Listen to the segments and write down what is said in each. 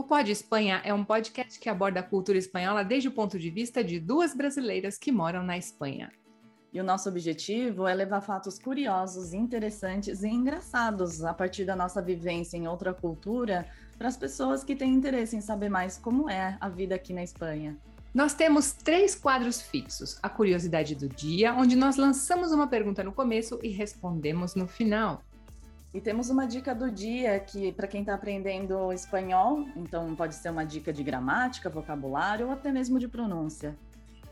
O Pod Espanha é um podcast que aborda a cultura espanhola desde o ponto de vista de duas brasileiras que moram na Espanha. E o nosso objetivo é levar fatos curiosos, interessantes e engraçados a partir da nossa vivência em outra cultura para as pessoas que têm interesse em saber mais como é a vida aqui na Espanha. Nós temos três quadros fixos: a curiosidade do dia, onde nós lançamos uma pergunta no começo e respondemos no final. E temos uma dica do dia que para quem está aprendendo espanhol, então pode ser uma dica de gramática, vocabulário ou até mesmo de pronúncia.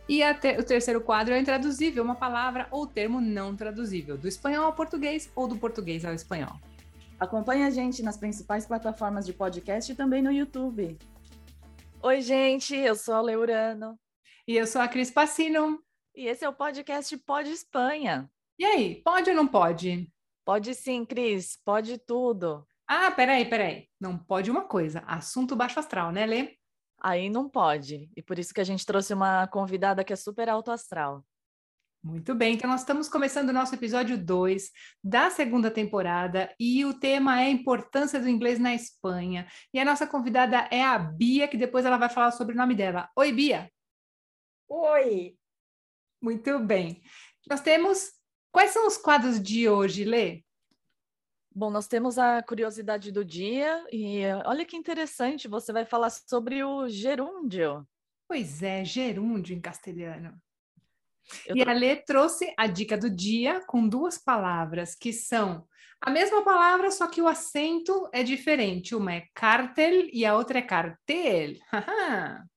E te o terceiro quadro é intraduzível, uma palavra ou termo não traduzível, do espanhol ao português ou do português ao espanhol. Acompanhe a gente nas principais plataformas de podcast e também no YouTube. Oi, gente, eu sou a Leurano. E eu sou a Cris Passino. E esse é o podcast Pode Espanha. E aí, pode ou não pode? Pode sim, Cris, pode tudo. Ah, peraí, peraí. Não pode uma coisa. Assunto baixo astral, né, Lê? Aí não pode. E por isso que a gente trouxe uma convidada que é super alto astral. Muito bem, então nós estamos começando o nosso episódio 2 da segunda temporada e o tema é a importância do inglês na Espanha. E a nossa convidada é a Bia, que depois ela vai falar sobre o nome dela. Oi, Bia! Oi! Muito bem. Nós temos Quais são os quadros de hoje, Lê? Bom, nós temos a curiosidade do dia e olha que interessante, você vai falar sobre o gerúndio. Pois é, gerúndio em castelhano. Eu e tô... a Lê trouxe a dica do dia com duas palavras que são a mesma palavra, só que o acento é diferente. Uma é cartel e a outra é cartel.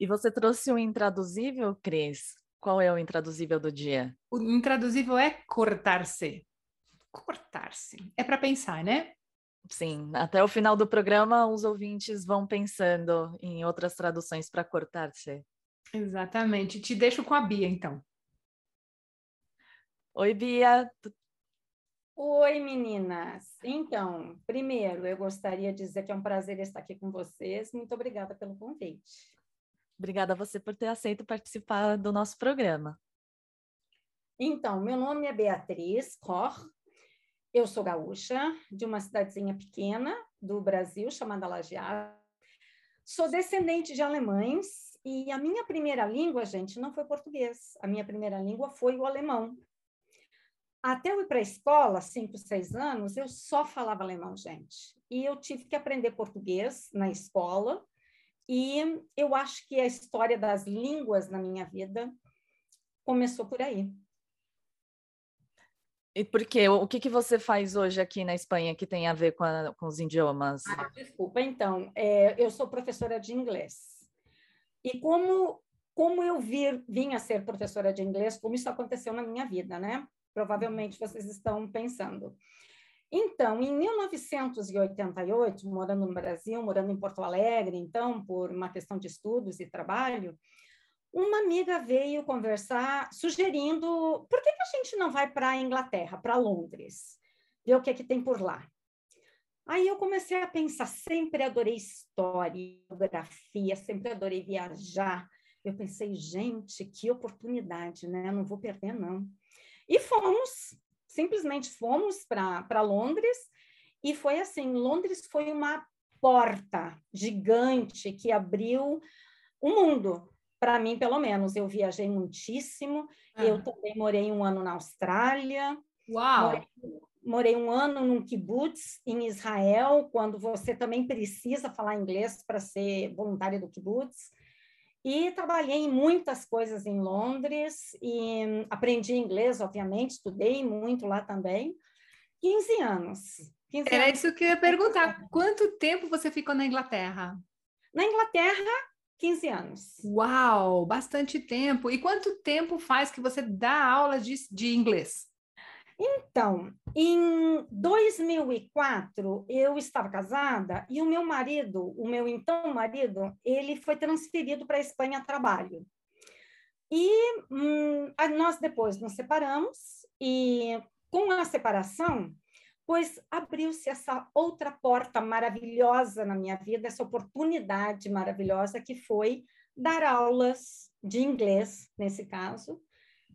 e você trouxe um intraduzível, Cris? Qual é o intraduzível do dia? O intraduzível é cortar-se. Cortar-se. É para pensar, né? Sim, até o final do programa os ouvintes vão pensando em outras traduções para cortar-se. Exatamente. Te deixo com a Bia, então. Oi, Bia. Oi, meninas. Então, primeiro, eu gostaria de dizer que é um prazer estar aqui com vocês. Muito obrigada pelo convite. Obrigada a você por ter aceito participar do nosso programa. Então, meu nome é Beatriz Cor, eu sou gaúcha, de uma cidadezinha pequena do Brasil, chamada Lajeado. Sou descendente de alemães e a minha primeira língua, gente, não foi português. A minha primeira língua foi o alemão. Até eu ir para a escola, cinco, seis anos, eu só falava alemão, gente. E eu tive que aprender português na escola, e eu acho que a história das línguas na minha vida começou por aí. E por quê? O que, que você faz hoje aqui na Espanha que tem a ver com, a, com os idiomas? Ah, desculpa, então, é, eu sou professora de inglês. E como, como eu vir, vim a ser professora de inglês, como isso aconteceu na minha vida, né? Provavelmente vocês estão pensando. Então, em 1988, morando no Brasil, morando em Porto Alegre, então, por uma questão de estudos e trabalho, uma amiga veio conversar, sugerindo por que, que a gente não vai para a Inglaterra, para Londres, ver o que, é que tem por lá. Aí eu comecei a pensar, sempre adorei história, geografia, sempre adorei viajar. Eu pensei, gente, que oportunidade, né? Não vou perder, não. E fomos, simplesmente fomos para Londres e foi assim, Londres foi uma porta gigante que abriu o mundo para mim, pelo menos. Eu viajei muitíssimo. Ah. Eu também morei um ano na Austrália. Uau! Morei, morei, um ano num kibbutz em Israel, quando você também precisa falar inglês para ser voluntário do kibbutz. E trabalhei em muitas coisas em Londres e aprendi inglês, obviamente, estudei muito lá também. 15 anos. 15 Era anos. isso que eu ia perguntar. Quanto tempo você ficou na Inglaterra? Na Inglaterra, 15 anos. Uau, bastante tempo. E quanto tempo faz que você dá aula de, de inglês? Então, em 2004, eu estava casada e o meu marido, o meu então marido, ele foi transferido para a Espanha a trabalho. E hum, nós depois nos separamos e com a separação, pois abriu-se essa outra porta maravilhosa na minha vida, essa oportunidade maravilhosa que foi dar aulas de inglês, nesse caso,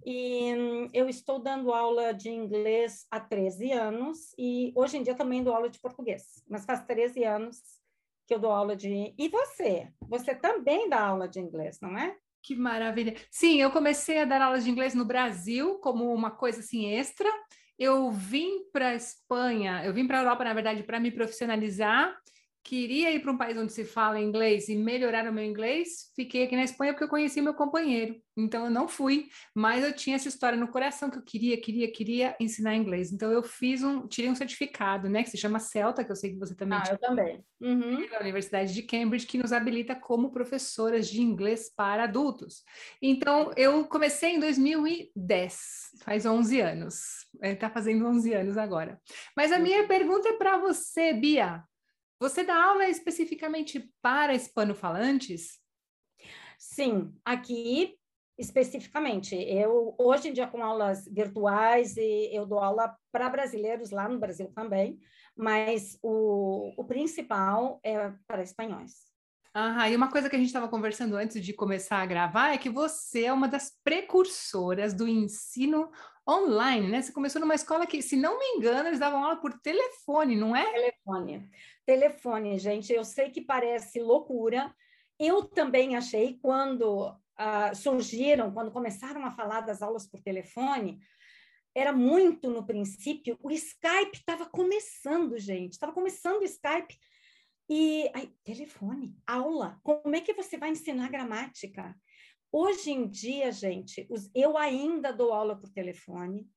E hum, eu estou dando aula de inglês há 13 anos e hoje em dia também dou aula de português, mas faz 13 anos que eu dou aula de. E você? Você também dá aula de inglês, não é? Que maravilha. Sim, eu comecei a dar aulas de inglês no Brasil como uma coisa assim extra. Eu vim para a Espanha, eu vim para a Europa, na verdade, para me profissionalizar queria ir para um país onde se fala inglês e melhorar o meu inglês, fiquei aqui na Espanha porque eu conheci meu companheiro. Então eu não fui, mas eu tinha essa história no coração que eu queria, queria, queria ensinar inglês. Então eu fiz um, tirei um certificado, né, que se chama CELTA, que eu sei que você também Ah, eu também. Uhum. Da Universidade de Cambridge, que nos habilita como professoras de inglês para adultos. Então eu comecei em 2010, faz 11 anos. Está é, fazendo 11 anos agora. Mas a minha pergunta é para você, Bia. Você dá aula especificamente para hispanofalantes? Sim, aqui especificamente. Eu hoje em dia com aulas virtuais e eu dou aula para brasileiros lá no Brasil também, mas o, o principal é para espanhóis. Ah, e uma coisa que a gente estava conversando antes de começar a gravar é que você é uma das precursoras do ensino online, né? Você começou numa escola que, se não me engano, eles davam aula por telefone, não é? Telefone. Telefone, gente, eu sei que parece loucura. Eu também achei quando uh, surgiram, quando começaram a falar das aulas por telefone, era muito no princípio, o Skype estava começando, gente, estava começando o Skype. E aí, telefone, aula, como é que você vai ensinar gramática? Hoje em dia, gente, os, eu ainda dou aula por telefone.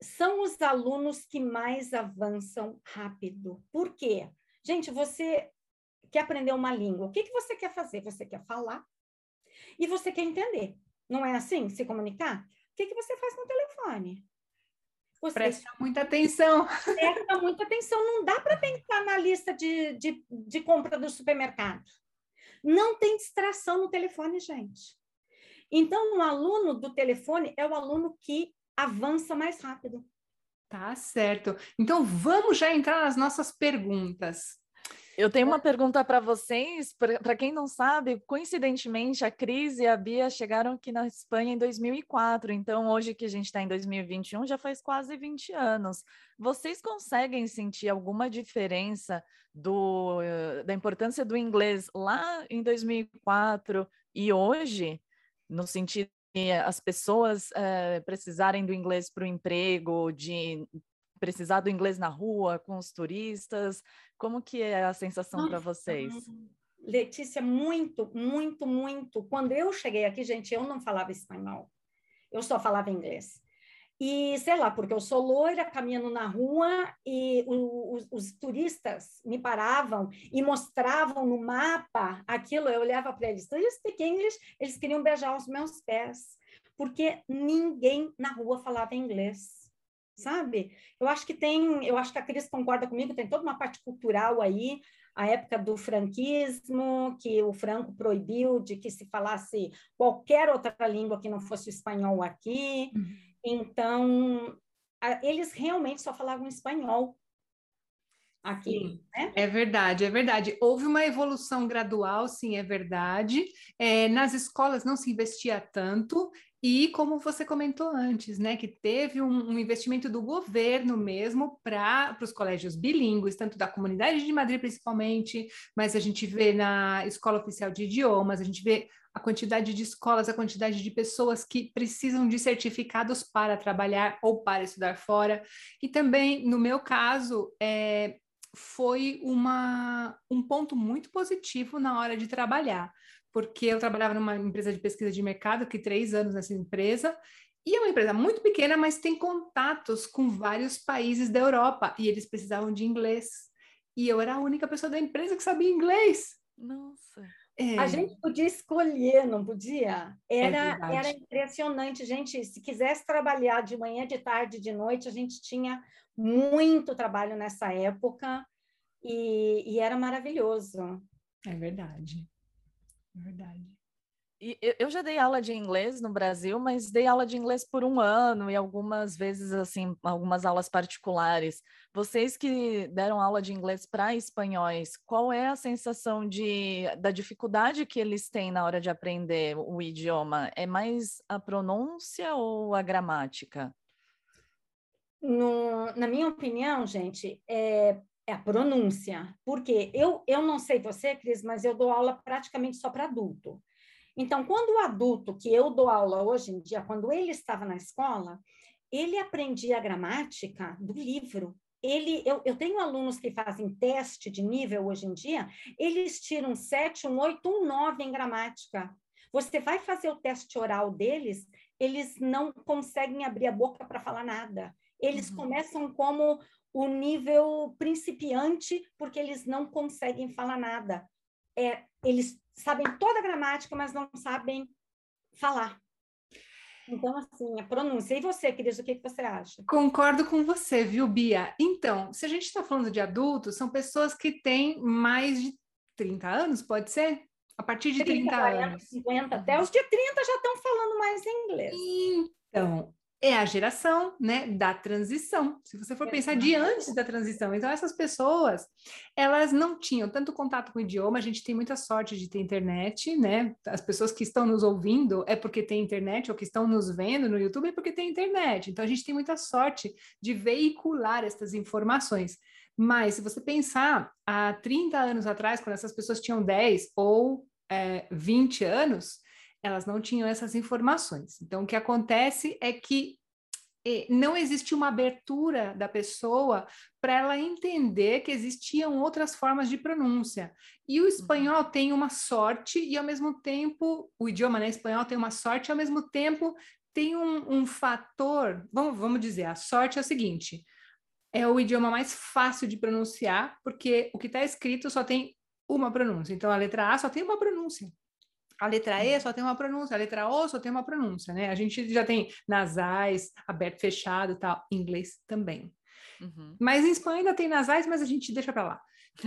São os alunos que mais avançam rápido. Por quê? Gente, você quer aprender uma língua. O que, que você quer fazer? Você quer falar e você quer entender. Não é assim? Se comunicar? O que, que você faz no telefone? Você presta muita atenção. Presta muita atenção. Não dá para pensar na lista de, de, de compra do supermercado. Não tem distração no telefone, gente. Então, o aluno do telefone é o aluno que avança mais rápido. Tá certo. Então vamos já entrar nas nossas perguntas. Eu tenho uma pergunta para vocês. Para quem não sabe, coincidentemente, a Cris e a Bia chegaram aqui na Espanha em 2004. Então, hoje que a gente está em 2021, já faz quase 20 anos. Vocês conseguem sentir alguma diferença do, da importância do inglês lá em 2004 e hoje? No sentido as pessoas é, precisarem do inglês para o emprego, de precisar do inglês na rua com os turistas? Como que é a sensação para vocês? Letícia, muito, muito, muito. Quando eu cheguei aqui, gente, eu não falava espanhol. Eu só falava inglês. E sei lá, porque eu sou loira, caminhando na rua e os, os turistas me paravam e mostravam no mapa aquilo. Eu olhava para eles, you speak English? Eles queriam beijar os meus pés, porque ninguém na rua falava inglês, sabe? Eu acho que tem, eu acho que a Cris concorda comigo, tem toda uma parte cultural aí, a época do franquismo, que o Franco proibiu de que se falasse qualquer outra língua que não fosse o espanhol aqui. Uhum. Então, a, eles realmente só falavam espanhol aqui. Né? É verdade, é verdade. Houve uma evolução gradual, sim, é verdade. É, nas escolas não se investia tanto. E como você comentou antes, né, que teve um, um investimento do governo mesmo para os colégios bilíngues, tanto da comunidade de Madrid principalmente, mas a gente vê na escola oficial de idiomas, a gente vê a quantidade de escolas, a quantidade de pessoas que precisam de certificados para trabalhar ou para estudar fora. E também, no meu caso, é, foi uma, um ponto muito positivo na hora de trabalhar, porque eu trabalhava numa empresa de pesquisa de mercado, que três anos nessa empresa, e é uma empresa muito pequena, mas tem contatos com vários países da Europa, e eles precisavam de inglês. E eu era a única pessoa da empresa que sabia inglês. Nossa. É. A gente podia escolher, não podia? Era, é era impressionante, gente. Se quisesse trabalhar de manhã, de tarde, de noite, a gente tinha muito trabalho nessa época e, e era maravilhoso. É verdade. É verdade. Eu já dei aula de inglês no Brasil, mas dei aula de inglês por um ano e algumas vezes, assim, algumas aulas particulares. Vocês que deram aula de inglês para espanhóis, qual é a sensação de, da dificuldade que eles têm na hora de aprender o idioma? É mais a pronúncia ou a gramática? No, na minha opinião, gente, é, é a pronúncia. Porque eu, eu não sei você, Cris, mas eu dou aula praticamente só para adulto. Então, quando o adulto que eu dou aula hoje em dia, quando ele estava na escola, ele aprendia a gramática do livro. Ele, eu, eu tenho alunos que fazem teste de nível hoje em dia, eles tiram 7, um 8, um 9 em gramática. Você vai fazer o teste oral deles, eles não conseguem abrir a boca para falar nada. Eles uhum. começam como o nível principiante, porque eles não conseguem falar nada. É, eles sabem toda a gramática, mas não sabem falar. Então, assim, a pronúncia. E você, Cris, o que, que você acha? Concordo com você, viu, Bia? Então, se a gente está falando de adultos, são pessoas que têm mais de 30 anos, pode ser? A partir de 30, 30 40, anos. 50, até os de 30 já estão falando mais inglês. Então, é a geração, né, da transição. Se você for pensar de antes da transição, então essas pessoas, elas não tinham tanto contato com o idioma. A gente tem muita sorte de ter internet, né? As pessoas que estão nos ouvindo é porque tem internet ou que estão nos vendo no YouTube é porque tem internet. Então a gente tem muita sorte de veicular essas informações. Mas se você pensar há 30 anos atrás, quando essas pessoas tinham 10 ou é, 20 anos, elas não tinham essas informações. Então, o que acontece é que eh, não existe uma abertura da pessoa para ela entender que existiam outras formas de pronúncia. E o uhum. espanhol tem uma sorte, e ao mesmo tempo, o idioma né, espanhol tem uma sorte, e ao mesmo tempo tem um, um fator. Vamos, vamos dizer, a sorte é o seguinte: é o idioma mais fácil de pronunciar, porque o que está escrito só tem uma pronúncia. Então, a letra A só tem uma pronúncia. A letra E só tem uma pronúncia, a letra O só tem uma pronúncia, né? A gente já tem nasais, aberto, fechado e tal, inglês também. Uhum. Mas em espanhol ainda tem nasais, mas a gente deixa para lá.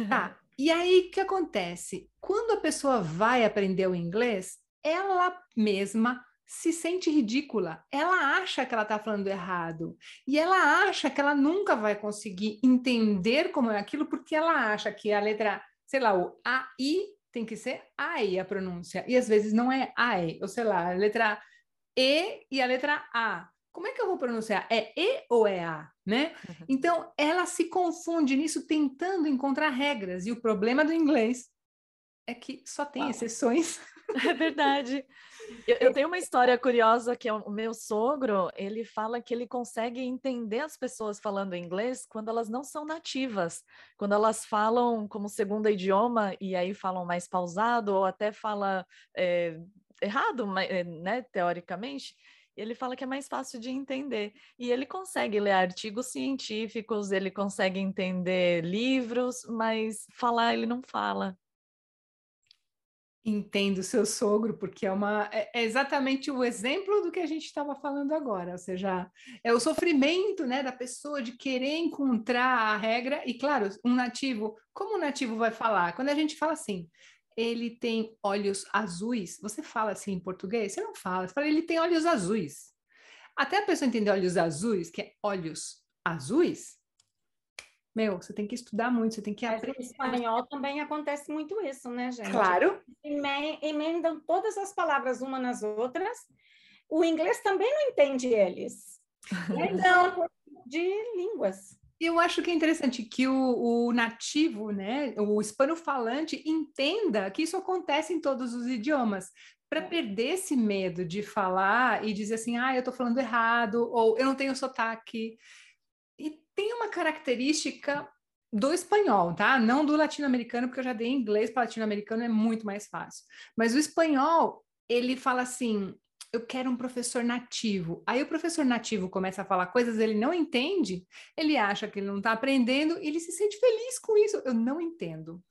Tá. e aí, o que acontece? Quando a pessoa vai aprender o inglês, ela mesma se sente ridícula. Ela acha que ela está falando errado. E ela acha que ela nunca vai conseguir entender como é aquilo, porque ela acha que a letra, sei lá, o AI tem que ser AI a pronúncia. E às vezes não é AI, ou sei lá, a letra E e a letra A. Como é que eu vou pronunciar? É E ou é A, né? Uhum. Então, ela se confunde nisso tentando encontrar regras. E o problema do inglês é que só tem exceções. É verdade. Eu, eu, tenho uma história curiosa que é o meu sogro, ele fala que ele consegue entender as pessoas falando inglês quando elas não são nativas, quando elas falam como segundo idioma e aí falam mais pausado ou até fala é, errado, eh, né, teoricamente. Ele fala que é mais fácil de entender. E ele consegue ler artigos científicos, ele consegue entender livros, mas falar ele não fala. Entendo seu sogro, porque é, uma, é, é exatamente o exemplo do que a gente estava falando agora, ou seja, é o sofrimento né, da pessoa de querer encontrar a regra, e claro, um nativo, como um nativo vai falar? Quando a gente fala assim, ele tem olhos azuis, você fala assim em português? Você não fala, você fala, ele tem olhos azuis. Até a pessoa entender olhos azuis, que é olhos azuis, meu, você tem que estudar muito, você tem que aprender. Mas no espanhol também acontece muito isso, né, gente? Claro. Emendam todas as palavras uma nas outras. O inglês também não entende eles. Então, de línguas. Eu acho que é interessante que o, o nativo, né, o hispano-falante, entenda que isso acontece em todos os idiomas para é. perder esse medo de falar e dizer assim, ah, eu estou falando errado, ou eu não tenho sotaque tem uma característica do espanhol, tá? Não do latino-americano, porque eu já dei inglês para latino-americano, é muito mais fácil. Mas o espanhol, ele fala assim: eu quero um professor nativo. Aí o professor nativo começa a falar coisas, ele não entende, ele acha que ele não está aprendendo, e ele se sente feliz com isso. Eu não entendo.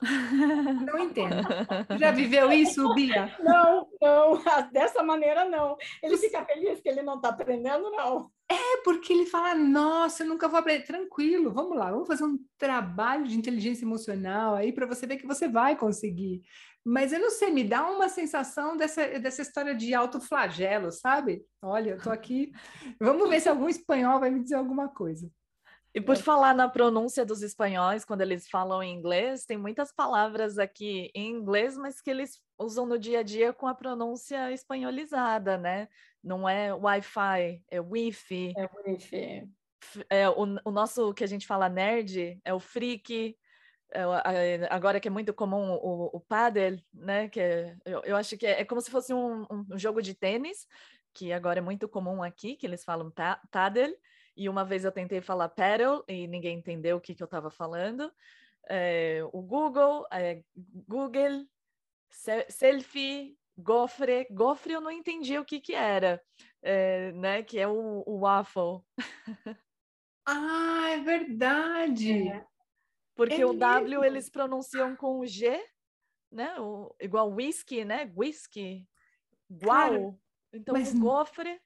Não entendo. Já viveu isso, Bia? Não, não, dessa maneira não. Ele fica feliz que ele não está aprendendo, não. É, porque ele fala, nossa, eu nunca vou aprender. Tranquilo, vamos lá, vamos fazer um trabalho de inteligência emocional aí para você ver que você vai conseguir. Mas eu não sei, me dá uma sensação dessa, dessa história de autoflagelo, sabe? Olha, eu tô aqui. Vamos ver se algum espanhol vai me dizer alguma coisa. E por falar na pronúncia dos espanhóis, quando eles falam em inglês, tem muitas palavras aqui em inglês, mas que eles usam no dia a dia com a pronúncia espanholizada, né? Não é Wi-Fi, é Wi-Fi. É Wi-Fi. É, o, o nosso que a gente fala nerd é o freak, é, agora que é muito comum o, o paddle, né? Que é, eu, eu, acho que é, é como se fosse um, um, jogo de tênis, que agora é muito comum aqui, que eles falam paddle, e uma vez eu tentei falar paddle e ninguém entendeu o que, que eu estava falando. É, o Google, é, Google, selfie, gofre. Gofre eu não entendi o que, que era, é, né? Que é o, o waffle. Ah, é verdade! Porque é o W eles pronunciam com o G, né? O, igual whisky, né? Whisky, guau. Então, mas... o gofre,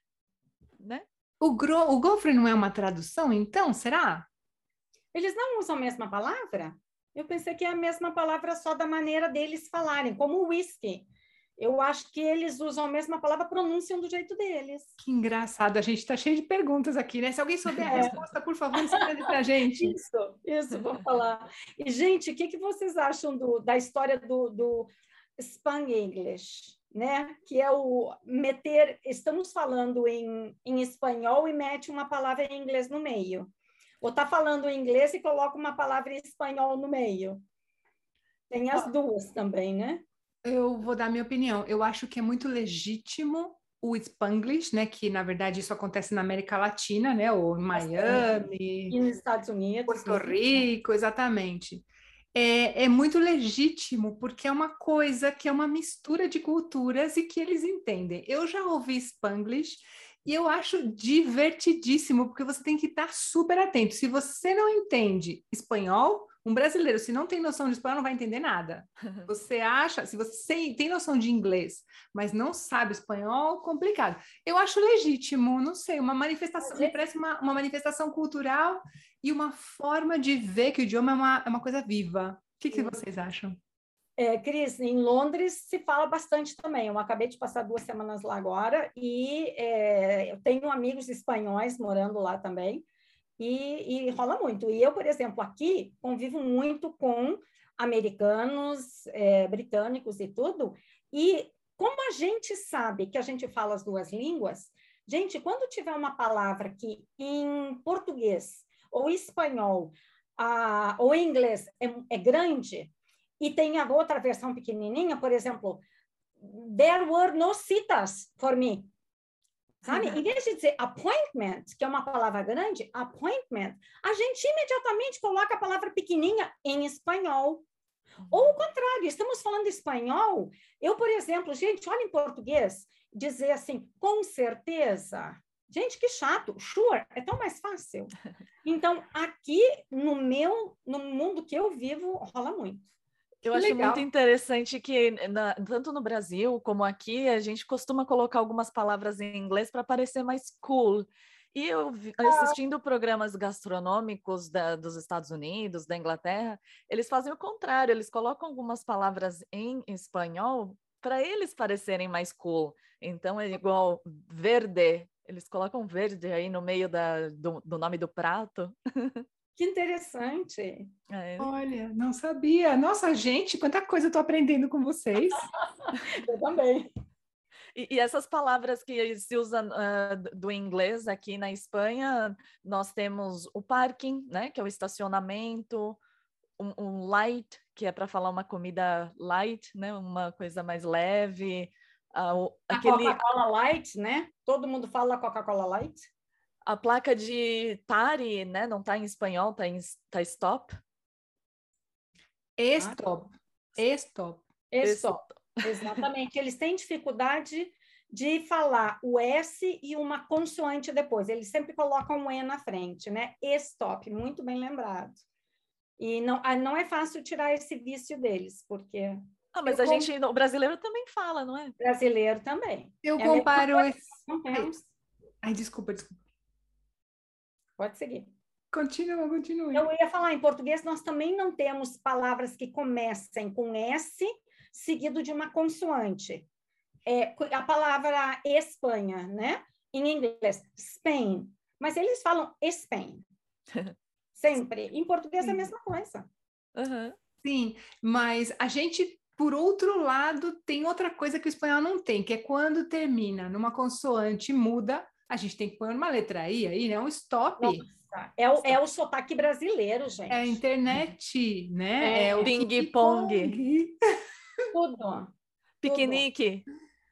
né? O, gro... o gofre não é uma tradução, então, será? Eles não usam a mesma palavra? Eu pensei que é a mesma palavra só da maneira deles falarem, como whisky. Eu acho que eles usam a mesma palavra, pronunciam do jeito deles. Que engraçado, a gente está cheio de perguntas aqui, né? Se alguém souber a é. resposta, por favor, escreve para a gente. Isso, isso, vou falar. E, gente, o que, que vocês acham do, da história do, do Spanglish? né? Que é o meter, estamos falando em, em espanhol e mete uma palavra em inglês no meio. Ou está falando em inglês e coloca uma palavra em espanhol no meio. Tem as duas também, né? Eu vou dar minha opinião. Eu acho que é muito legítimo o Spanglish, né? Que na verdade isso acontece na América Latina, né? Ou em Miami, e nos Estados Unidos, Porto Rico, exatamente é, é muito legítimo, porque é uma coisa que é uma mistura de culturas e que eles entendem. Eu já ouvi Spanglish e eu acho divertidíssimo, porque você tem que estar super atento. Se você não entende espanhol, um brasileiro, se não tem noção de espanhol, não vai entender nada. Você acha, se você tem noção de inglês, mas não sabe espanhol, complicado. Eu acho legítimo, não sei, uma manifestação, me parece uma, uma manifestação cultural e uma forma de ver que o idioma é uma, é uma coisa viva. O que, que vocês acham? É, Cris, em Londres se fala bastante também. Eu acabei de passar duas semanas lá agora e é, eu tenho amigos espanhóis morando lá também e, e, rola muito. E eu, por exemplo, aqui convivo muito com americanos, é, britânicos e tudo. E como a gente sabe que a gente fala as duas línguas, gente, quando tiver uma palavra que em português ou espanhol ou inglês é, é grande e tem a outra versão pequenininha, por exemplo, there were no citas for me. Sabe? Uhum. Em vez de dizer appointment, que é uma palavra grande, appointment, a gente imediatamente coloca a palavra pequenininha em espanhol. Ou o contrário, estamos falando espanhol. Eu, por exemplo, gente, olha em português, dizer assim, com certeza. Gente, que chato. Sure, é tão mais fácil. Então, aqui no meu, no mundo que eu vivo, rola muito. Eu que acho legal. muito interessante que, na, tanto no Brasil como aqui, a gente costuma colocar algumas palavras em inglês para parecer mais cool. E eu ah. assistindo programas gastronômicos da, dos Estados Unidos, da Inglaterra, eles fazem o contrário, eles colocam algumas palavras em espanhol para eles parecerem mais cool. Então é igual verde, eles colocam verde aí no meio da, do, do nome do prato. Que interessante. É. Olha, não sabia. Nossa, gente, quanta coisa eu estou aprendendo com vocês. eu também. E, e, essas palavras que se usam uh, do inglês aqui na Espanha, nós temos o parking, né, que é o estacionamento, um, um light, que é para falar uma comida light, né, uma coisa mais leve. Uh, aquele... A Coca-Cola Light, né? Todo mundo fala Coca-Cola Light a placa de pare, né? Não está em espanhol, está em tá stop. Stop. Stop. Stop. Exatamente. Eles têm dificuldade de falar o S e uma consoante depois. Eles sempre colocam um E na frente, né? Stop. Muito bem lembrado. E não, ah, não é fácil tirar esse vício deles, porque ah, mas a gente, o brasileiro também fala, não é? Brasileiro também. Eu é comparo esse... Ai, desculpa, desculpa. Pode seguir. Continua, continua. Eu ia falar, em português nós também não temos palavras que comecem com S seguido de uma consoante. É, a palavra Espanha, né? Em inglês, Spain. Mas eles falam Spain. Sempre. Em português é a mesma coisa. Uhum. Sim, mas a gente, por outro lado, tem outra coisa que o espanhol não tem, que é quando termina numa consoante muda, a gente tem que pôr uma letra I aí, né? Um stop. Nossa, é o, é o sotaque brasileiro, gente. É a internet, né? É, É, o ping-pong. Tudo. Piquenique.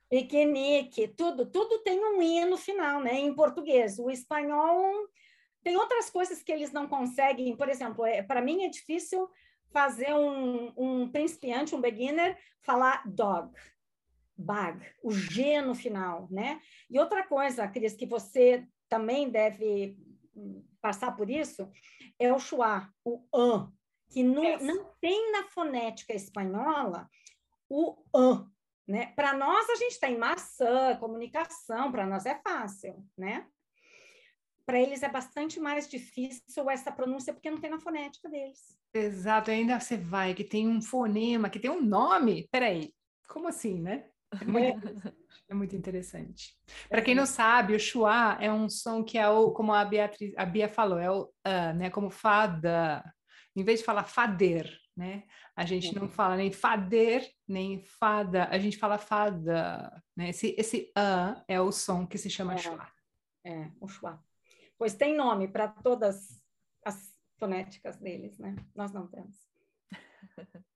Piquenique, tudo, tudo tem um i no final, né? Em português. O espanhol tem outras coisas que eles não conseguem. Por exemplo, é, para mim é difícil fazer um, um principiante, um beginner, falar dog, bag, o G no final, né? E outra coisa, Cris, que você também deve passar por isso, é o schwa, o an, que não, Yes. não tem na fonética espanhola o an, né? Para nós, a gente tem maçã, comunicação, para nós é fácil, né? Para eles é bastante mais difícil essa pronúncia, porque não tem na fonética deles. Exato, ainda você vai, que tem um fonema, que tem um nome. Peraí, como assim, né? É muito, interessante, é muito interessante. Para quem não sabe, o schwa é um som que é o, como a Beatriz, a Bia falou, é o ah, né? Como fada. Em vez de falar fader, né? A gente não fala nem fader, nem fada, a gente fala fada, né? Esse, esse a é o som que se chama É. schwa. É, o schwa. Pois tem nome para todas as fonéticas deles, né? Nós não temos.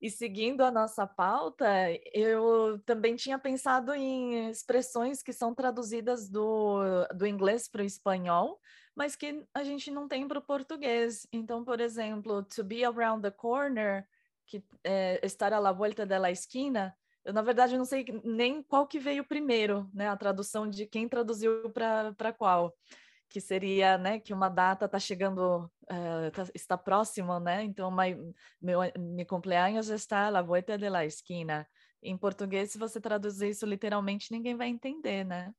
E seguindo a nossa pauta, eu também tinha pensado em expressões que são traduzidas do, do inglês para o espanhol, mas que a gente não tem para o português. Então, por exemplo, to be around the corner, que é estar à la vuelta de la esquina, eu, na verdade, não sei nem qual que veio primeiro, né? A tradução de quem traduziu para qual que seria, né, que uma data está chegando, eh, tá- está próximo, né? Então, my, meu, mi cumpleaños está à la vuelta de la esquina. Em português, se você traduzir isso literalmente, ninguém vai entender, né?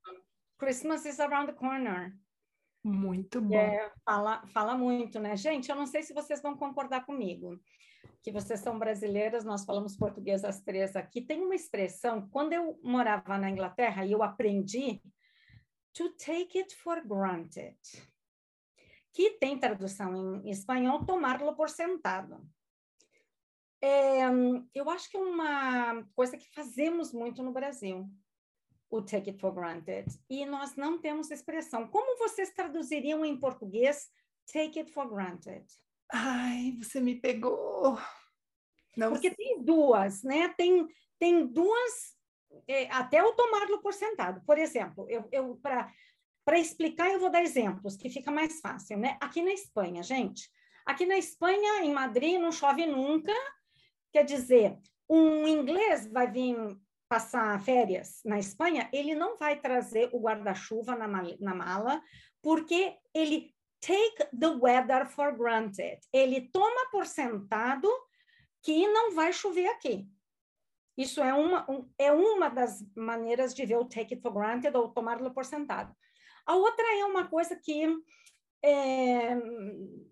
Christmas is around the corner. Muito bom. É, fala, fala muito, né? Gente, eu não sei se vocês vão concordar comigo, que vocês são brasileiras, nós falamos português as três aqui. Tem uma expressão, quando eu morava na Inglaterra e eu aprendi to take it for granted, que tem tradução em espanhol, tomá-lo por sentado. É, eu acho que é uma coisa que fazemos muito no Brasil, o take it for granted. E nós não temos expressão. Como vocês traduziriam em português take it for granted? Ai, você me pegou. Não Porque tem duas, né? Tem, tem duas, é, até o tomá-lo por sentado. Por exemplo, eu, eu para explicar, eu vou dar exemplos, que fica mais fácil, né? Aqui na Espanha, gente, aqui na Espanha, em Madrid, não chove nunca, quer dizer, um inglês vai vir passar férias na Espanha, ele não vai trazer o guarda-chuva na, na mala, porque ele take the weather for granted. Ele toma por sentado que não vai chover aqui. Isso é uma, um- é uma das maneiras de ver o take it for granted ou tomá-lo por sentado. A outra é uma coisa que, é,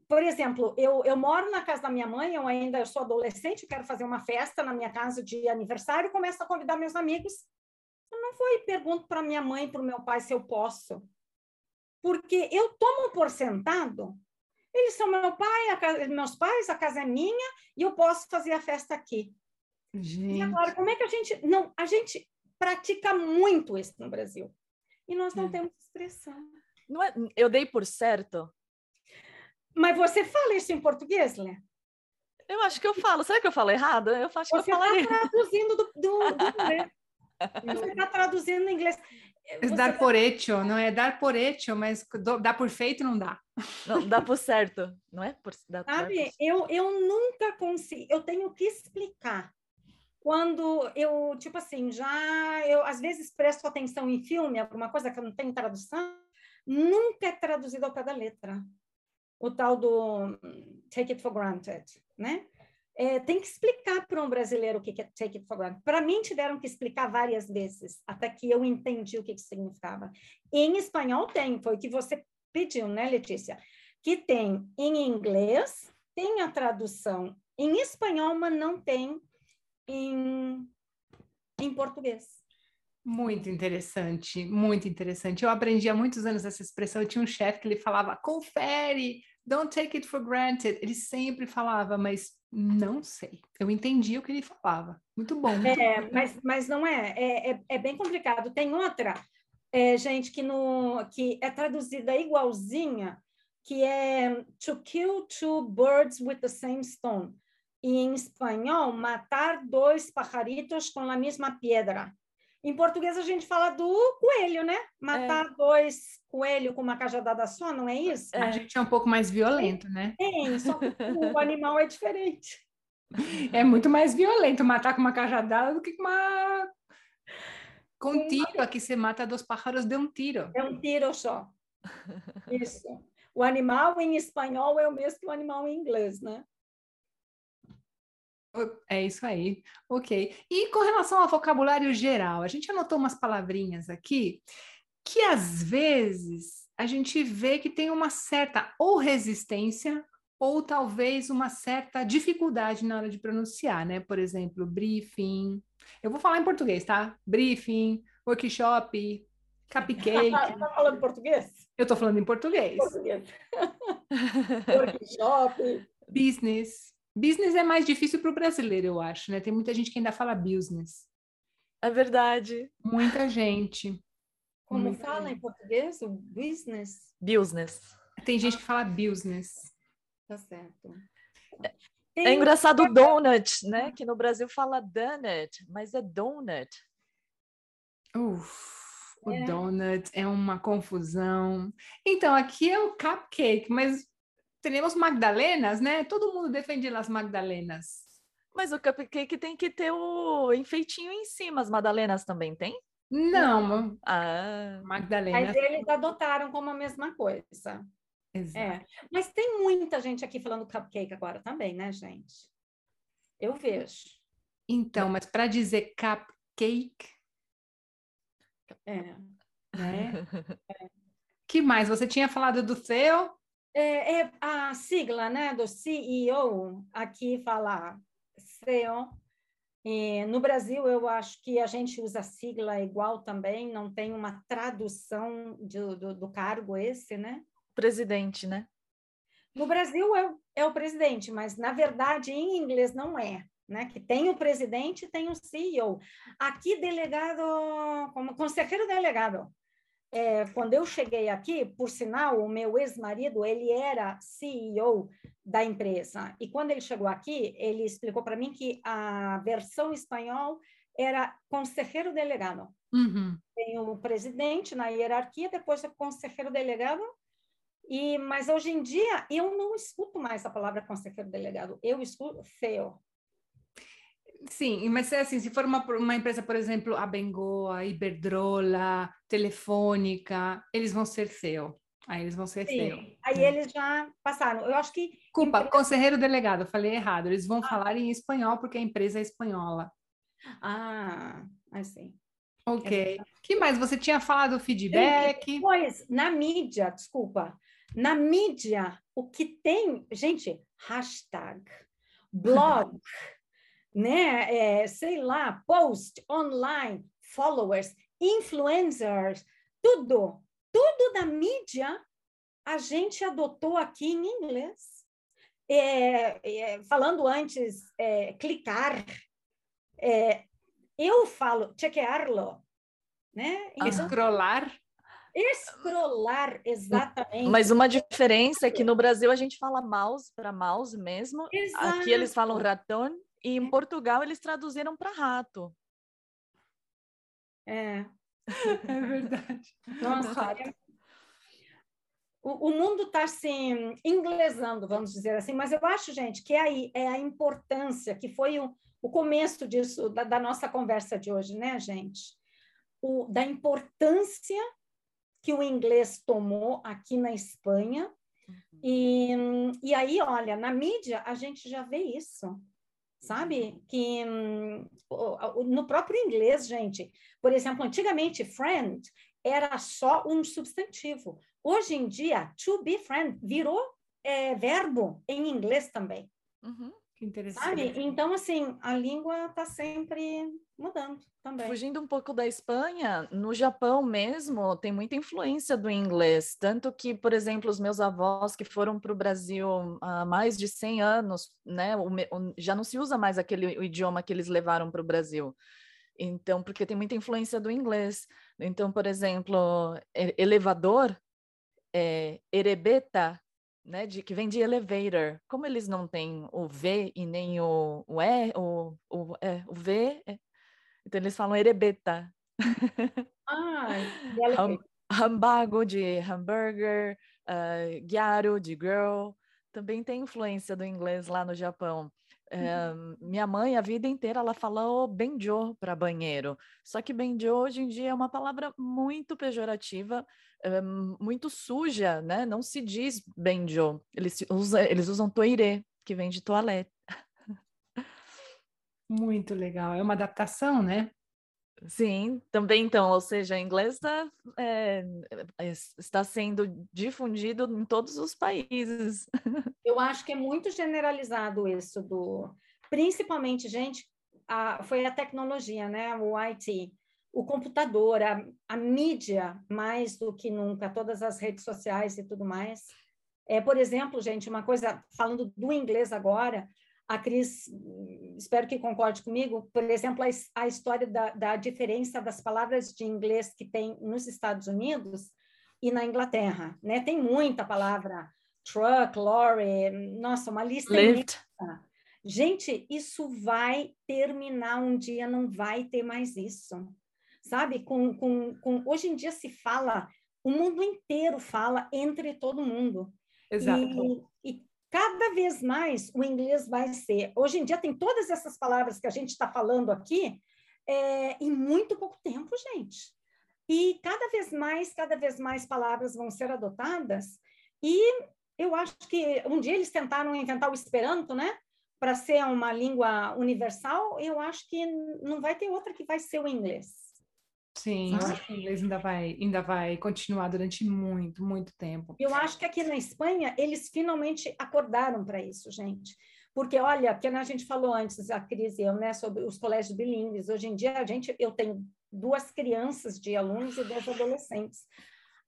por exemplo, eu, eu moro na casa da minha mãe, eu ainda sou adolescente, quero fazer uma festa na minha casa de aniversário, começo a convidar meus amigos. Eu não vou e pergunto para minha mãe para o meu pai se eu posso. Porque eu tomo por sentado, eles são meu pai, casa, meus pais, a casa é minha, e eu posso fazer a festa aqui. E Gente, agora, como é que a gente. Não, a gente pratica muito isso no Brasil. E nós não É. temos expressão. Não é, eu dei por certo? Mas você fala isso em português, Lê? Eu acho que eu falo. Será que eu falo errado? Eu acho que eu Você falaria. está traduzindo do, do, do inglês. Você está traduzindo em inglês. é Você dar tá- por hecho, não é dar por hecho, mas do- dar por feito não dá. Não, dá por certo, não é? Por, dá, dá Sabe, por- eu, eu nunca consigo, eu tenho que explicar. Quando eu, tipo assim, já, eu às vezes presto atenção em filme, alguma coisa que não tem tradução, nunca é traduzido ao pé da letra. O tal do hum, take it for granted, né? É, tem que explicar para um brasileiro o que é take it for granted. Para mim, tiveram que explicar várias vezes, até que eu entendi o que, que significava. Em espanhol tem, foi o que você pediu, né, Letícia? Que tem em inglês, tem a tradução em espanhol, mas não tem em, em português. Muito interessante, muito interessante. Eu aprendi há muitos anos essa expressão. Eu tinha um chefe que ele falava: confere, don't take it for granted. Ele sempre falava, mas não sei. Eu entendi o que ele falava. Muito bom. Muito é, bom. Mas, mas não é. É, é, é bem complicado. Tem outra, é, gente, que, no, que é traduzida igualzinha, que é to kill two birds with the same stone. E em espanhol, matar dois pajaritos com a mesma pedra. Em português a gente fala do coelho, né? Matar é. dois coelhos com uma cajadada só, não é isso? A gente é um pouco mais violento, né? Tem, só que o animal é diferente. É muito mais violento matar com uma cajadada do que com uma. Com um tiro, aqui você mata dois pájaros de um tiro. É um tiro só. Isso. O animal em espanhol é o mesmo que o animal em inglês, né? É isso aí, ok. E com relação ao vocabulário geral, a gente anotou umas palavrinhas aqui que às vezes a gente vê que tem uma certa ou resistência ou talvez uma certa dificuldade na hora de pronunciar, né? Por exemplo, briefing. Eu vou falar em português, tá? Briefing, workshop, cupcake. Tá falando português? Eu tô falando em português. Português. workshop. Business. Business é mais difícil para o brasileiro, eu acho, né? Tem muita gente que ainda fala business. É verdade. Muita gente. Como muita fala gente. em português? O business? Business. Tem gente que fala business. Tá certo. Tem é engraçado o donut, né? Que no Brasil fala donut, mas é donut. Uf, o é. donut é uma confusão. Então, aqui é o cupcake, mas temos Magdalenas, né? Todo mundo defende as Magdalenas. Mas o cupcake tem que ter o enfeitinho em cima. As Madalenas também tem? Não. Ah. Magdalena. Mas eles adotaram como a mesma coisa. Exato. É. Mas tem muita gente aqui falando cupcake agora também, né, gente? Eu vejo. Então, mas para dizer cupcake. É. Né? é. que mais? Você tinha falado do Theo? É, é, a sigla né, do CEO, aqui fala CEO. E no Brasil, eu acho que a gente usa sigla igual também, não tem uma tradução do, do, do cargo esse, né? Presidente, né? No Brasil é, é o presidente, mas na verdade em inglês não é. Né, que tem o presidente e tem o CEO. Aqui, delegado, como conselheiro delegado, é, quando eu cheguei aqui, por sinal, o meu ex-marido, ele era CEO da empresa. E quando ele chegou aqui, ele explicou para mim que a versão espanhol era conselheiro delegado. Uhum. Tem o presidente na hierarquia, depois o conselheiro delegado. E, mas hoje em dia, eu não escuto mais a palavra conselheiro delegado, eu escuto CEO. Sim, mas é assim, se for uma, uma empresa, por exemplo, a Bengoa, Iberdrola, Telefônica, eles vão ser seu. Aí eles vão ser Sim, seu. Aí eles já passaram. Eu acho que. Culpa, empresa... conselheiro delegado, falei errado. Eles vão ah. falar em espanhol porque a empresa é espanhola. Ah, assim. Ok. É que mais? Você tinha falado feedback? Pois, na mídia, desculpa. Na mídia, o que tem, gente, hashtag, blog né? É, sei lá, post online, followers, influencers, tudo, tudo da mídia a gente adotou aqui em inglês. É, é, falando antes, é, clicar, é, eu falo chequearlo, né? Escrolar. Escrolar, exatamente. Mas uma diferença é que no Brasil a gente fala mouse para mouse mesmo. Exato. Aqui eles falam ratão e em Portugal eles traduziram para rato. É. É verdade. Nossa, é... o, o, mundo está se inglesando, vamos dizer assim, mas eu acho, gente, que é aí é a importância, que foi o, o começo disso, da, da nossa conversa de hoje, né, gente? O, da importância que o inglês tomou aqui na Espanha. Uhum. E, e aí, olha, na mídia a gente já vê isso sabe? Que hum, no próprio inglês, gente, por exemplo, antigamente friend era só um substantivo. Hoje em dia, to be friend virou é, verbo em inglês também. Uhum. Que interessante. Sabe? Então, assim, a língua está sempre mudando também. Fugindo um pouco da Espanha, no Japão mesmo tem muita influência do inglês. Tanto que, por exemplo, os meus avós que foram para o Brasil há mais de 100 anos, né, o, o, já não se usa mais aquele idioma que eles levaram para o Brasil. Então, porque tem muita influência do inglês. Então, por exemplo, elevador, é, erebeta, né, de, que vem de elevator. Como eles não têm o V e nem o, o E, o, o, é, o V, é, então eles falam erebeta. Ah, Hambago de hamburger, uh, gyaro de girl, também tem influência do inglês lá no Japão. É, minha mãe, a vida inteira, ela falou benjo para banheiro. Só que benjo hoje em dia é uma palavra muito pejorativa, é, muito suja, né? Não se diz benjo. Eles, usa, eles usam toire, que vem de toalete. Muito legal. É uma adaptação, né? Sim, também então, ou seja, o inglês está, é, está sendo difundido em todos os países. Eu acho que é muito generalizado isso do, principalmente, gente, a, foi a tecnologia, né? O IT, o computador, a, a mídia, mais do que nunca, todas as redes sociais e tudo mais. É, por exemplo, gente, uma coisa falando do inglês agora, a Cris, espero que concorde comigo, por exemplo, a, a história da, da, diferença das palavras de inglês que tem nos Estados Unidos e na Inglaterra, né? Tem muita palavra, truck, lorry, nossa, uma lista Lift. Gente, isso vai terminar um dia, não vai ter mais isso, sabe? Com, com, com... Hoje em dia se fala, o mundo inteiro fala entre todo mundo. Exato. Cada vez mais o inglês vai ser. Hoje em dia tem todas essas palavras que a gente está falando aqui é, em muito pouco tempo, gente. E cada vez mais, cada vez mais palavras vão ser adotadas. E eu acho que um dia eles tentaram inventar o Esperanto, né? Para ser uma língua universal, eu acho que não vai ter outra que vai ser o inglês. Sim, eu acho que o inglês ainda vai, ainda vai continuar durante muito, muito tempo. Eu acho que aqui na Espanha eles finalmente acordaram para isso, gente. Porque, olha, que a gente falou antes, a crise eu, né, sobre os colégios bilíngues. Hoje em dia, a gente, eu tenho duas crianças de alunos e dois adolescentes.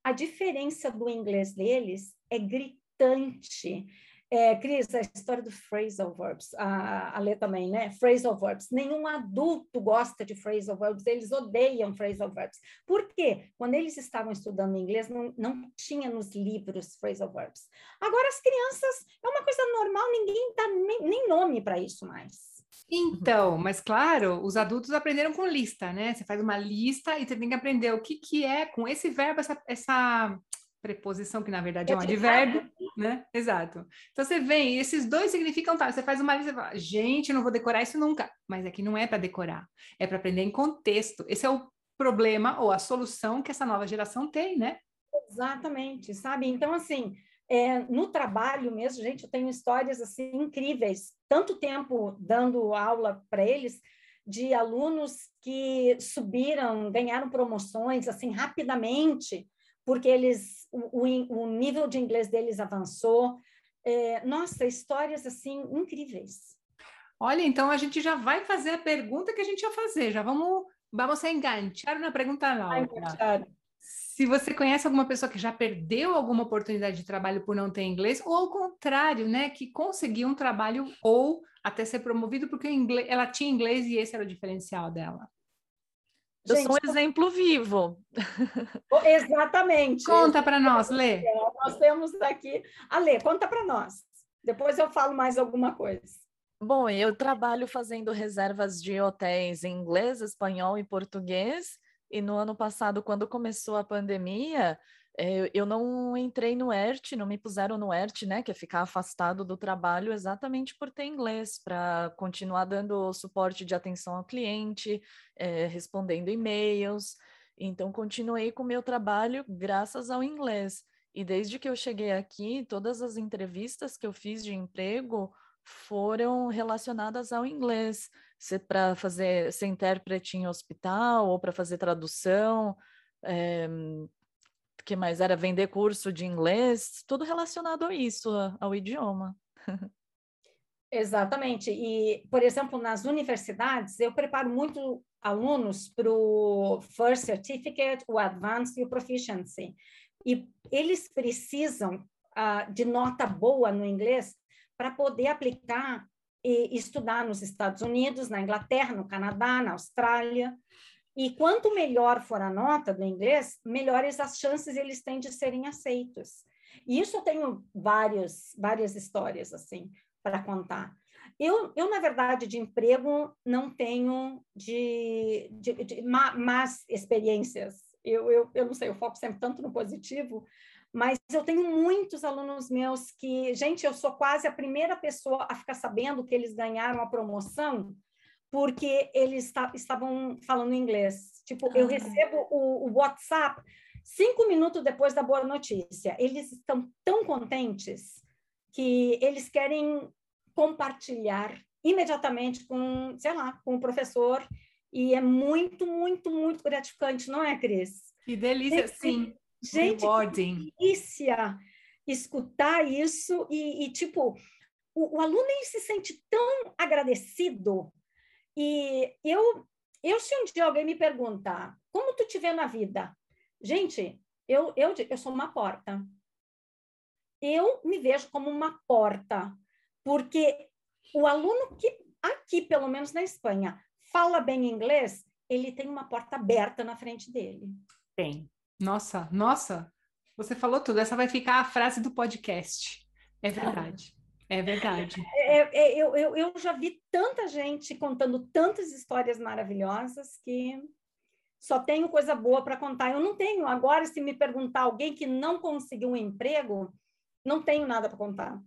A diferença do inglês deles é gritante. É, Cris, a história do phrasal verbs, a, a Lê também, né? Phrasal verbs. Nenhum adulto gosta de phrasal verbs, eles odeiam phrasal verbs. Por quê? Quando eles estavam estudando inglês, não, não tinha nos livros phrasal verbs. Agora, as crianças, é uma coisa normal, ninguém dá nem, nem nome para isso mais. Então, mas claro, os adultos aprenderam com lista, né? Você faz uma lista e você tem que aprender o que, que é com esse verbo, essa, essa preposição, que na verdade é um advérbio, né? Exato. Então você vem, esses dois significam tal. Você faz uma lista e fala, gente, não vou decorar isso nunca. Mas é que não é para decorar, é para aprender em contexto. Esse é o problema ou a solução que essa nova geração tem, né? Exatamente, sabe? Então, assim, é, no trabalho mesmo, gente, eu tenho histórias assim incríveis. Tanto tempo dando aula para eles, de alunos que subiram, ganharam promoções assim rapidamente porque eles o, o, nível de inglês deles avançou. É, nossa, histórias assim incríveis. Olha, então a gente já vai fazer a pergunta que a gente ia fazer. Já vamos, vamos enganchar na pergunta Laura. Se você conhece alguma pessoa que já perdeu alguma oportunidade de trabalho por não ter inglês, ou ao contrário, né, que conseguiu um trabalho ou até ser promovido porque inglês, ela tinha inglês e esse era o diferencial dela. Eu Gente, sou um exemplo vivo. Exatamente. Conta para nós, Lê. Nós temos aqui. A Lê, conta para nós. Depois eu falo mais alguma coisa. Bom, eu trabalho fazendo reservas de hotéis em inglês, espanhol e português. E no ano passado, quando começou a pandemia, eu não entrei no ERT, não me puseram no ERT, né, que é ficar afastado do trabalho, exatamente por ter inglês, para continuar dando suporte de atenção ao cliente, é, respondendo e-mails. Então, continuei com o meu trabalho graças ao inglês. E desde que eu cheguei aqui, todas as entrevistas que eu fiz de emprego foram relacionadas ao inglês, se para fazer ser intérprete em hospital ou para fazer tradução, É, que mais era vender curso de inglês, tudo relacionado a isso, ao idioma. Exatamente. E, por exemplo, nas universidades, eu preparo muito alunos para o First Certificate, o Advanced e o Proficiency. E eles precisam uh, de nota boa no inglês para poder aplicar e estudar nos Estados Unidos, na Inglaterra, no Canadá, na Austrália. E quanto melhor for a nota do inglês, melhores as chances eles têm de serem aceitos. E isso eu tenho vários, várias histórias assim para contar. Eu, eu, na verdade, de emprego não tenho de, de, de más experiências. Eu, eu, eu não sei, eu foco sempre tanto no positivo, mas eu tenho muitos alunos meus que, gente, eu sou quase a primeira pessoa a ficar sabendo que eles ganharam a promoção porque eles estavam falando inglês. Tipo, ah. eu recebo o, o WhatsApp cinco minutos depois da boa notícia. Eles estão tão contentes que eles querem compartilhar imediatamente com, sei lá, com o professor e é muito, muito, muito gratificante, não é, Cris? Que delícia, sim. Gente, que delícia escutar isso e, e tipo, o, o, aluno se sente tão agradecido e eu, eu se um dia alguém me perguntar como tu te vê na vida, gente, eu, eu, eu sou uma porta. Eu me vejo como uma porta, porque o aluno que aqui, pelo menos na Espanha, fala bem inglês, ele tem uma porta aberta na frente dele. Tem. Nossa, nossa, você falou tudo. Essa vai ficar a frase do podcast. É verdade. É verdade. É, é, eu, eu, eu já vi tanta gente contando tantas histórias maravilhosas que só tenho coisa boa para contar. Eu não tenho. Agora, se me perguntar alguém que não conseguiu um emprego, não tenho nada para contar.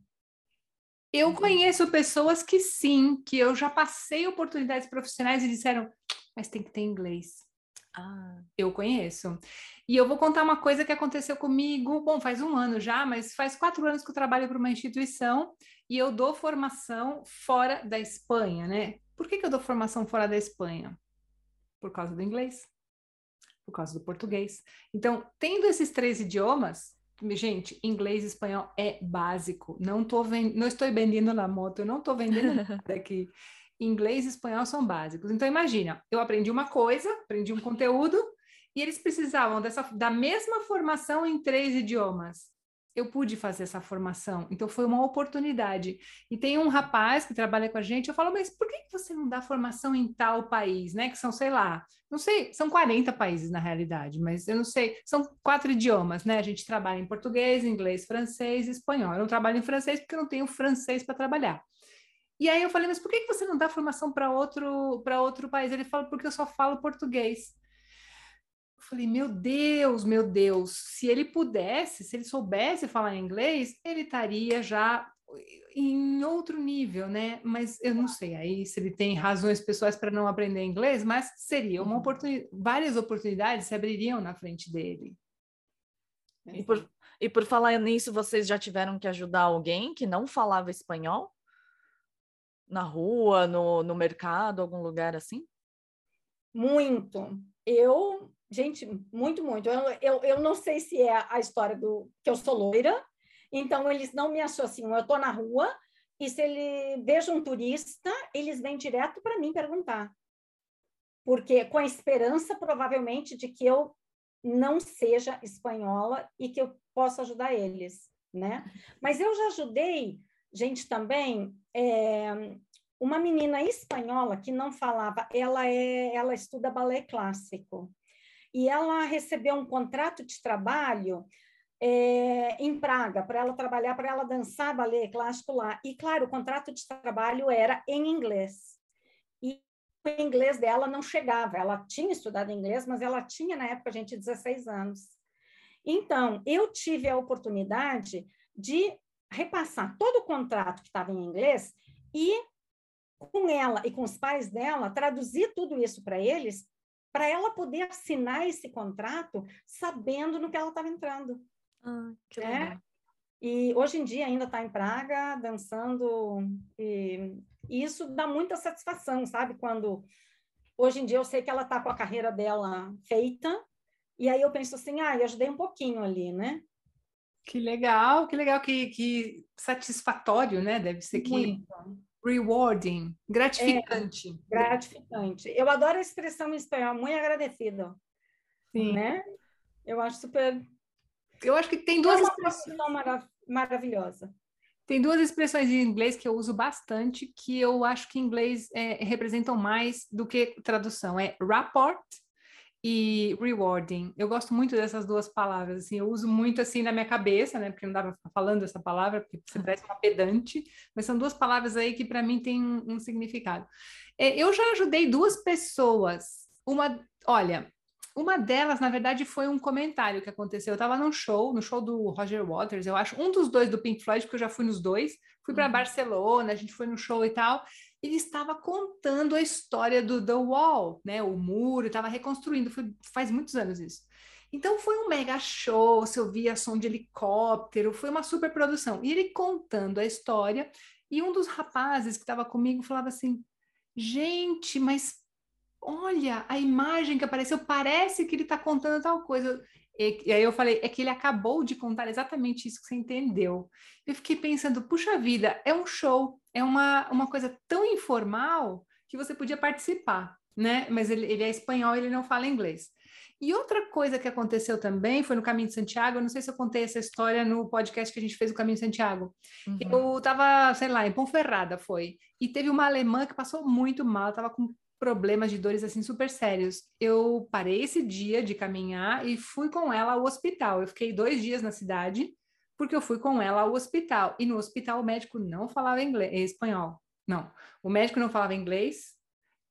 Eu conheço pessoas que sim, que eu já passei oportunidades profissionais e disseram, mas tem que ter inglês. Ah, eu conheço. E eu vou contar uma coisa que aconteceu comigo, bom, faz um ano já, mas faz quatro anos que eu trabalho para uma instituição e eu dou formação fora da Espanha, né? Por que, que eu dou formação fora da Espanha? Por causa do inglês, por causa do português. Então, tendo esses três idiomas, gente, inglês e espanhol é básico. Não, tô vend... não estou vendendo na moto, eu não estou vendendo nada aqui inglês e espanhol são básicos. Então, imagina, eu aprendi uma coisa, aprendi um conteúdo, e eles precisavam dessa, da mesma formação em três idiomas. Eu pude fazer essa formação, então foi uma oportunidade. E tem um rapaz que trabalha com a gente, eu falo, mas por que você não dá formação em tal país, né? Que são, sei lá, não sei, são 40 países na realidade, mas eu não sei, são quatro idiomas, né? A gente trabalha em português, inglês, francês espanhol. Eu não trabalho em francês porque eu não tenho francês para trabalhar. E aí eu falei, mas por que você não dá formação para outro, para outro país? Ele falou, porque eu só falo português. Eu falei, meu Deus, meu Deus, se ele pudesse, se ele soubesse falar inglês, ele estaria já em outro nível, né? Mas eu não sei aí se ele tem razões pessoais para não aprender inglês, mas seria uma uhum. oportunidade, várias oportunidades se abririam na frente dele. E por, e por falar nisso, vocês já tiveram que ajudar alguém que não falava espanhol? Na rua, no, no mercado, algum lugar assim? Muito. Eu, gente, muito, muito. Eu, eu, eu não sei se é a história do que eu sou loira, então eles não me associam. Eu estou na rua e se ele veja um turista, eles vêm direto para mim perguntar. Porque com a esperança, provavelmente, de que eu não seja espanhola e que eu possa ajudar eles, né? Mas eu já ajudei gente também é, uma menina espanhola que não falava, ela é, ela estuda balé clássico e ela recebeu um contrato de trabalho é, em Praga para ela trabalhar, para ela dançar balé clássico lá. E claro, o contrato de trabalho era em inglês. E o inglês dela não chegava. Ela tinha estudado inglês, mas ela tinha na época gente 16 anos. Então, eu tive a oportunidade de repassar todo o contrato que estava em inglês e com ela e com os pais dela traduzir tudo isso para eles, para ela poder assinar esse contrato sabendo no que ela estava entrando. Ah, que é? legal. E hoje em dia ainda está em Praga, dançando, e, e isso dá muita satisfação, sabe? Quando hoje em dia eu sei que ela está com a carreira dela feita, E aí eu penso assim, ah, eu ajudei um pouquinho ali, né? Que legal, que legal, que, que satisfatório, né? Deve ser que Muito. rewarding, gratificante. É, gratificante. Eu adoro a expressão em espanhol, muito agradecido. Sim. Né? Eu acho super. Eu acho que tem duas é uma expressões. Marav maravilhosa. Tem duas expressões em inglês que eu uso bastante, que eu acho que em inglês é, representam mais do que tradução. É rapport e rewarding. Eu gosto muito dessas duas palavras, assim, eu uso muito assim na minha cabeça, né, porque não dava ficar falando essa palavra, porque você parece uma pedante, mas são duas palavras aí que para mim têm um, um significado. É, eu já ajudei duas pessoas, uma, olha, uma delas, na verdade, foi um comentário que aconteceu. Eu estava num show, no show do Roger Waters, eu acho, um dos dois do Pink Floyd, porque eu já fui nos dois. Fui para uhum. Barcelona, a gente foi no show e tal ele estava contando a história do The Wall, né? O muro, estava reconstruindo, foi, faz muitos anos isso. Então foi um mega show, você ouvia som de helicóptero, foi uma super produção. E ele contando a história, e um dos rapazes que estava comigo falava assim: gente, mas olha a imagem que apareceu, parece que ele está contando tal coisa. E, e, aí eu falei, é que ele acabou de contar exatamente isso que você entendeu. Eu fiquei pensando, puxa vida, é um show, é uma, uma coisa tão informal que você podia participar, né? Mas ele, ele é espanhol, ele não fala inglês. E outra coisa que aconteceu também foi no Caminho de Santiago. Eu não sei se eu contei essa história no podcast que a gente fez o Caminho de Santiago. Uhum. Eu estava, sei lá, em Ponferrada foi. E teve uma alemã que passou muito mal, estava com problemas de dores assim super sérios. Eu parei esse dia de caminhar e fui com ela ao hospital. Eu fiquei dois dias na cidade porque eu fui com ela ao hospital e no hospital o médico não falava inglês, eh, espanhol. Não, o médico não falava inglês,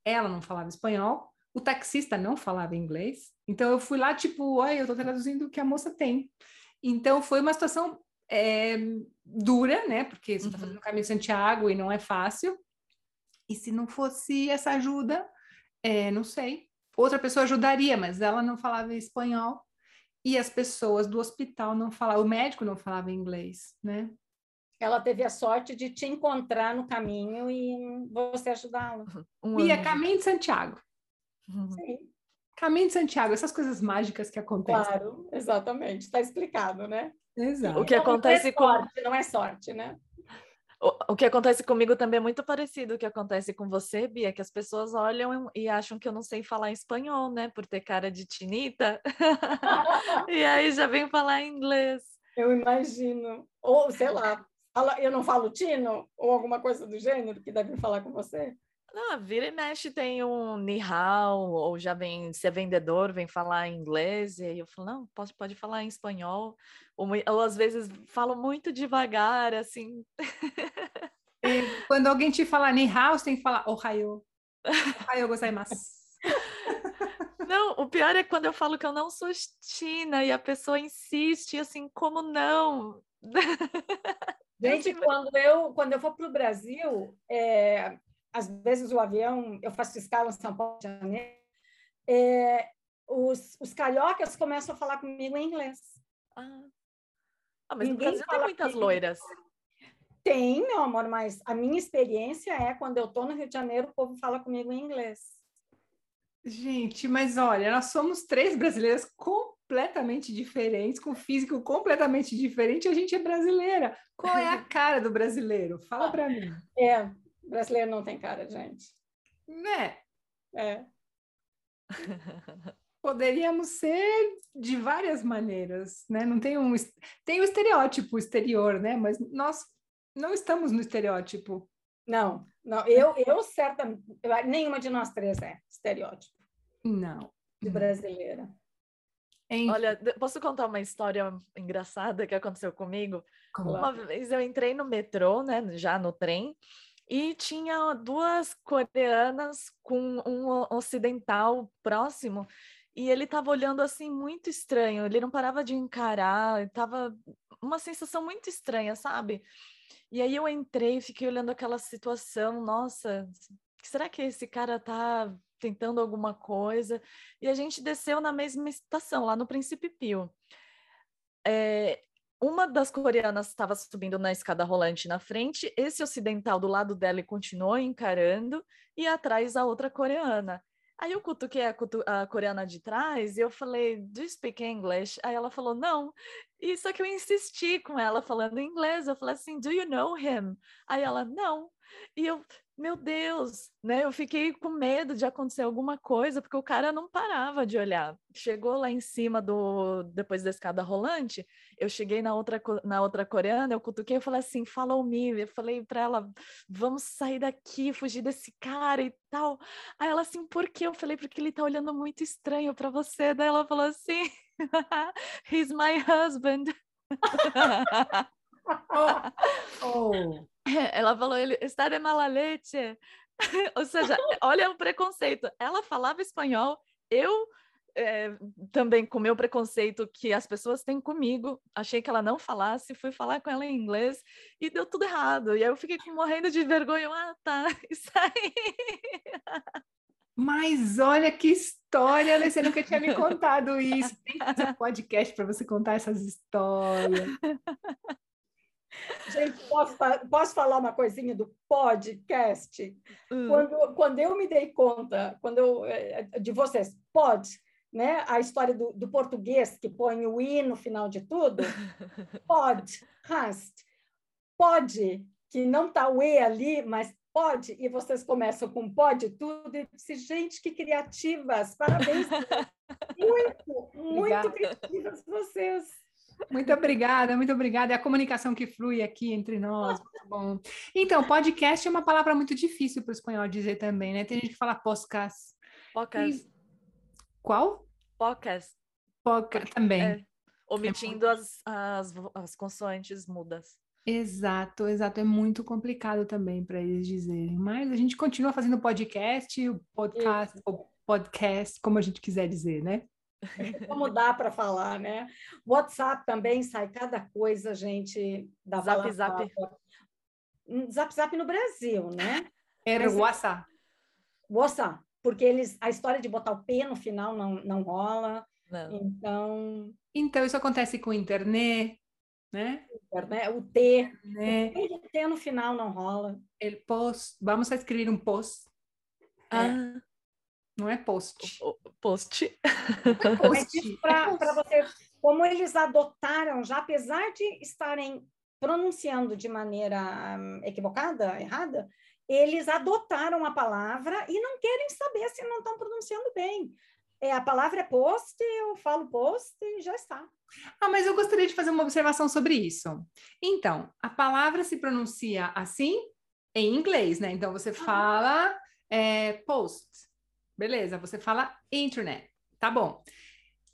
ela não falava espanhol, o taxista não falava inglês. Então eu fui lá tipo, oi, eu tô traduzindo o que a moça tem. Então foi uma situação é, dura, né? Porque você está fazendo o caminho de Santiago e não é fácil. E se não fosse essa ajuda, é, não sei. Outra pessoa ajudaria, mas ela não falava espanhol e as pessoas do hospital não falavam, o médico não falava inglês, né? Ela teve a sorte de te encontrar no caminho e você ajudá-la. Um Bia, caminho de Santiago. Sim. Caminho de Santiago, essas coisas mágicas que acontecem. Claro, exatamente. Está explicado, né? Exato. O que acontece não é sorte, com... Não é sorte, né? O, que acontece comigo também é muito parecido o que acontece com você, Bia, que as pessoas olham e acham que eu não sei falar espanhol, né? Por ter cara de tinita. e aí já vem falar inglês. Eu imagino. Ou, sei lá, eu não falo tino, ou alguma coisa do gênero que deve falar com você. Não, vira e mexe tem um nihao, ou já vem, se é vendedor, vem falar inglês, e aí eu falo, não, pode, pode falar em espanhol, ou, ou às vezes falo muito devagar, assim. quando alguém te fala nihao, você tem que falar ohayo, ohayo gozaimasu. Não, o pior é quando eu falo que eu não sou china e a pessoa insiste, assim, como não? Gente, quando eu, quando eu for para o Brasil, é, às vezes o avião, eu faço escala em São Paulo de Janeiro, é, os, os cariocas começam a falar comigo em inglês. Ah, ah mas Ninguém no Brasil tem muitas loiras. Tem, meu amor, mas a minha experiência é quando eu estou no Rio de Janeiro, o povo fala comigo em inglês. Gente, mas olha, nós somos três brasileiras completamente diferentes, com físico completamente diferente, a gente é brasileira. Qual é a cara do brasileiro? Fala para mim. É, brasileiro não tem cara, gente. Né? É. Poderíamos ser de várias maneiras, né? Não tem um tem o estereótipo exterior, né? Mas nós não estamos no estereótipo. Não, não. Eu, eu certamente nenhuma de nós três é estereótipo. Não. De brasileira. Olha, posso contar uma história engraçada que aconteceu comigo? Como? Uma vez eu entrei no metrô, né? Já no trem. E tinha duas coreanas com um ocidental próximo, e ele estava olhando assim muito estranho, ele não parava de encarar, estava uma sensação muito estranha, sabe? E aí eu entrei, fiquei olhando aquela situação, nossa, será que esse cara tá tentando alguma coisa? E a gente desceu na mesma estação, lá no Príncipe Pio. É, uma das coreanas estava subindo na escada rolante na frente, esse ocidental do lado dela continuou encarando, e atrás a outra coreana. Aí eu cutuquei a, cutu a coreana de trás e eu falei, do you speak English? Aí ela falou, não. E só que eu insisti com ela falando inglês. Eu falei assim, do you know him? Aí ela, não. E eu, meu Deus, né? Eu fiquei com medo de acontecer alguma coisa, porque o cara não parava de olhar. Chegou lá em cima do depois da escada rolante, eu cheguei na outra na outra coreana, eu cutuquei, eu falei assim, follow me. Eu falei para ela, vamos sair daqui, fugir desse cara e tal. Aí ela assim, por quê? Eu falei porque ele tá olhando muito estranho para você. Daí ela falou assim, he's my husband. oh. oh. Ela falou, ele está de mala leite. Ou seja, olha o preconceito. Ela falava espanhol, eu é, também com o meu preconceito que as pessoas têm comigo, achei que ela não falasse, fui falar com ela em inglês e deu tudo errado. E aí eu fiquei morrendo de vergonha. Ah, tá, isso aí. Mas olha que história, né? Você nunca tinha me contado isso. Tem que fazer um podcast para você contar essas histórias. Gente, posso, posso falar uma coisinha do podcast? Hum. Quando, quando eu me dei conta, quando eu, eh, de vocês, pod, né? A história do, do português que põe o i no final de tudo, podcast, pode, que não está o e ali, mas pode, e vocês começam com pode tudo, e disse, gente, que criativas, parabéns, muito, muito criativas vocês. Muito obrigada, muito obrigada. É a comunicação que flui aqui entre nós. Muito bom. Então, podcast é uma palavra muito difícil para o espanhol dizer também, né? Tem gente que fala podcast. Podcast. E... Qual? Podcast. Podcast também. É, omitindo é as, as, as consoantes mudas. Exato, exato. É muito complicado também para eles dizerem. Mas a gente continua fazendo podcast, o podcast, o podcast, como a gente quiser dizer, né? Como dá para falar, né? WhatsApp também sai cada coisa, gente. Da zap, zap. Hum, zap, zap no Brasil, né? Era Mas, WhatsApp. WhatsApp, porque eles, a história de botar o P no final não, não rola. Não. Então. Então, isso acontece com internet, né? O T. Né? O T no final não rola. El post. Vamos a escrever um post. Ah. É. Não é post. O, post. É post. Para você, como eles adotaram, já apesar de estarem pronunciando de maneira hum, equivocada, errada, eles adotaram a palavra e não querem saber se não estão pronunciando bem. É, a palavra é post, eu falo post e já está. Ah, mas eu gostaria de fazer uma observação sobre isso. Então, a palavra se pronuncia assim em inglês, né? Então você fala é, post. Beleza, você fala internet. Tá bom.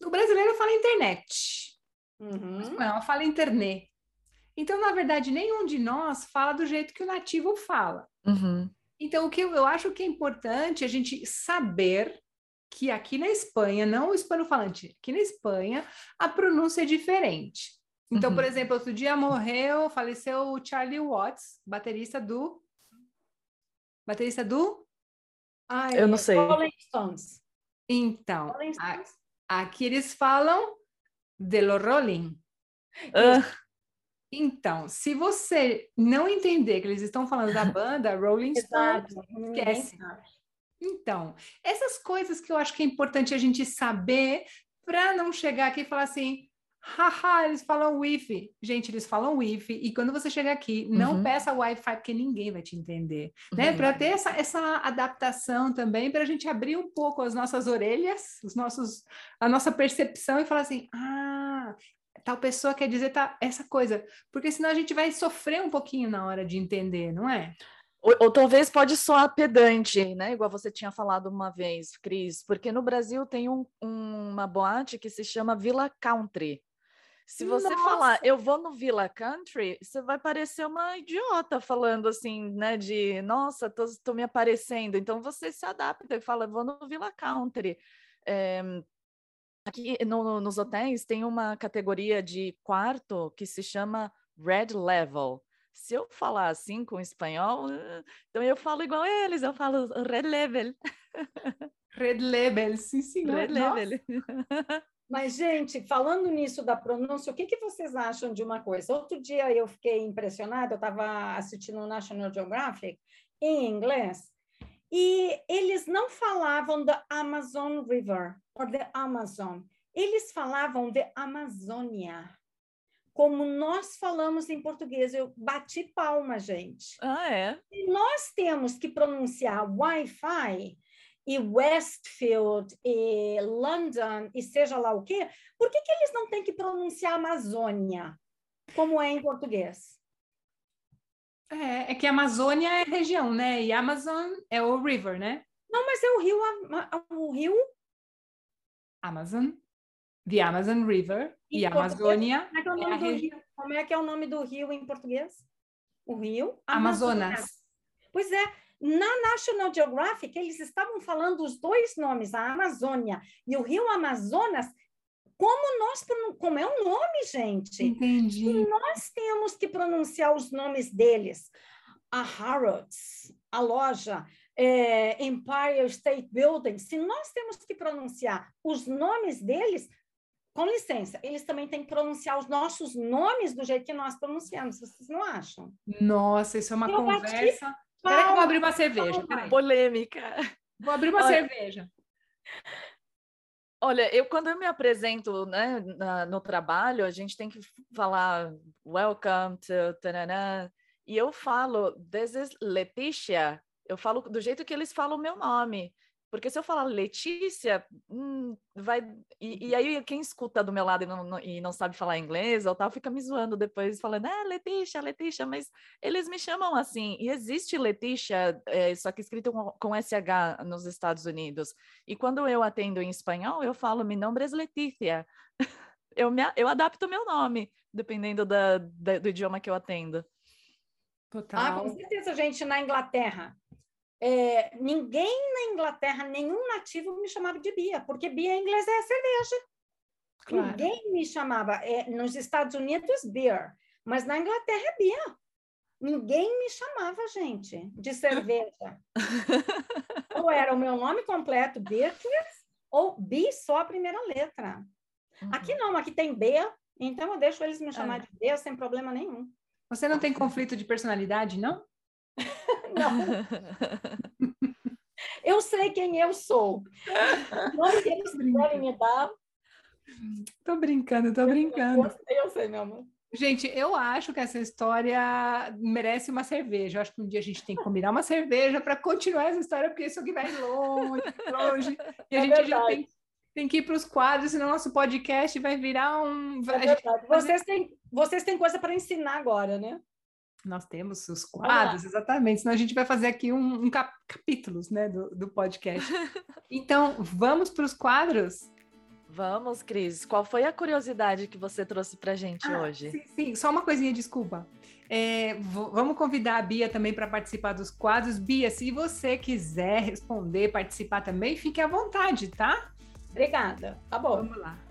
O brasileiro fala internet. Uhum. O espanhol fala internet. Então, na verdade, nenhum de nós fala do jeito que o nativo fala. Uhum. Então, o que eu, eu acho que é importante a gente saber que aqui na Espanha, não o hispano-falante, aqui na Espanha, a pronúncia é diferente. Então, uhum. por exemplo, outro dia morreu, faleceu o Charlie Watts, baterista do. Baterista do eu não sei. Rolling Stones. Então, Rolling Stones. A, aqui eles falam de lo Rolling. Uh. Então, se você não entender que eles estão falando da banda Rolling Stones, esquece. Então, essas coisas que eu acho que é importante a gente saber para não chegar aqui e falar assim, Haha, eles falam Wi-Fi. Gente, eles falam Wi-Fi. E quando você chega aqui, não uhum. peça Wi-Fi, porque ninguém vai te entender. Né? Uhum. Para ter essa, essa adaptação também, para a gente abrir um pouco as nossas orelhas, os nossos, a nossa percepção e falar assim: ah, tal pessoa quer dizer tá, essa coisa. Porque senão a gente vai sofrer um pouquinho na hora de entender, não é? Ou, ou, talvez pode soar pedante, né? Igual você tinha falado uma vez, Cris, porque no Brasil tem um, um, uma boate que se chama Villa Country. Se você Nossa. falar, eu vou no Villa Country, você vai parecer uma idiota falando assim, né? De nossa, tô, tô me aparecendo. Então você se adapta e fala, vou no Villa Country. É, aqui no, nos hotéis tem uma categoria de quarto que se chama Red Level. Se eu falar assim com espanhol, então eu falo igual eles, eu falo Red Level. Red Level, sim, sim. Red Level. Mas, gente, falando nisso da pronúncia, o que, que vocês acham de uma coisa? Outro dia eu fiquei impressionada, eu estava assistindo o National Geographic em inglês, E eles não falavam da Amazon River ou the Amazon. Eles falavam de Amazônia. Como nós falamos em português, eu bati palma, gente. Ah, é? E nós temos que pronunciar Wi-Fi e Westfield e London e seja lá o quê, por que, que eles não têm que pronunciar Amazônia, como é em português? É, é que Amazônia é região, né? E Amazon é o river, né? Não, mas é o rio, o rio. Amazon, the Amazon River e Amazônia como é, que é, o nome é do rio? como é que é o nome do rio em português? O rio Amazonas. Amazonas. Pois é, na National Geographic eles estavam falando os dois nomes, a Amazônia e o rio Amazonas, como nós como é o nome, gente. Entendi. E nós temos que pronunciar os nomes deles. A Harrods, a loja, é, Empire State Building, se nós temos que pronunciar os nomes deles, com licença, eles também têm que pronunciar os nossos nomes do jeito que nós pronunciamos, vocês não acham? Nossa, isso é uma eu conversa. Espera que eu vou abrir uma cerveja. Polêmica. Vou abrir uma Olha, cerveja. Olha, eu quando eu me apresento né, na, no trabalho, a gente tem que falar welcome to tanana, e eu falo this is Leticia, eu falo do jeito que eles falam o meu nome. Porque se eu falar Letícia, hum, vai. E, e, aí quem escuta do meu lado e não, não, e não sabe falar inglês ou tal, fica me zoando depois, falando, ah, Letícia, Letícia, mas eles me chamam assim. E existe Letícia, é, só que escrito com, com, SH nos Estados Unidos. E quando eu atendo em espanhol, eu falo, mi nombre es Letícia. eu, me, eu adapto o meu nome, dependendo da, da, do idioma que eu atendo. Total. Ah, com certeza, gente, na Inglaterra é, ninguém na Inglaterra, nenhum nativo me chamava de Bia, porque Bia em inglês é cerveja. Claro. Ninguém me chamava. É, nos Estados Unidos, beer, mas na Inglaterra é Bia. Ninguém me chamava, gente, de cerveja. ou era o meu nome completo, Beatriz, ou B só a primeira letra. Uhum. Aqui não, aqui tem B, então eu deixo eles me chamar é. de B sem problema nenhum. Você não tem conflito de personalidade, não? Não. eu sei quem eu sou. Não que eles quiserem me dar. Tô brincando, tô brincando. Eu sei, eu sei, meu amor. Gente, eu acho que essa história merece uma cerveja. Eu acho que um dia a gente tem que combinar uma cerveja para continuar essa história, porque isso aqui vai longe, longe. E a é gente verdade. já tem, tem que ir para os quadros, senão nosso podcast vai virar um. É. Vocês têm, vocês têm coisa para ensinar agora, né? Nós temos os quadros, exatamente, senão a gente vai fazer aqui um, um cap capítulos né, do, do podcast. então, vamos para os quadros? Vamos, Cris. Qual foi a curiosidade que você trouxe para a gente ah, hoje? Sim, sim, só uma coisinha, desculpa. É, vamos convidar a Bia também para participar dos quadros. Bia, se você quiser responder, participar também, fique à vontade, tá? Obrigada. Tá bom. Vamos lá.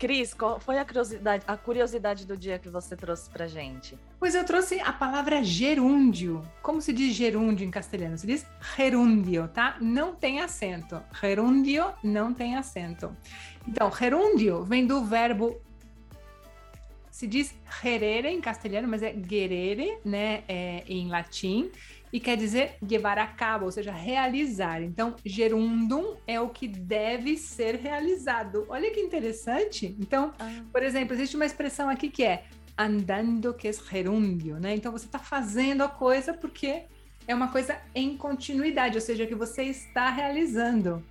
Cris, qual foi a curiosidade, a curiosidade do dia que você trouxe para gente? Pois eu trouxe a palavra gerúndio. Como se diz gerúndio em castelhano? Se diz gerúndio, tá? Não tem acento. Gerúndio não tem acento. Então, gerúndio vem do verbo se diz gerere em castelhano, mas é gerere, né, é, em latim e quer dizer levar a cabo, ou seja, realizar. Então, gerundum é o que deve ser realizado. Olha que interessante. Então, ah. por exemplo, existe uma expressão aqui que é andando que é gerúndio, né? Então, você está fazendo a coisa porque é uma coisa em continuidade, ou seja, que você está realizando.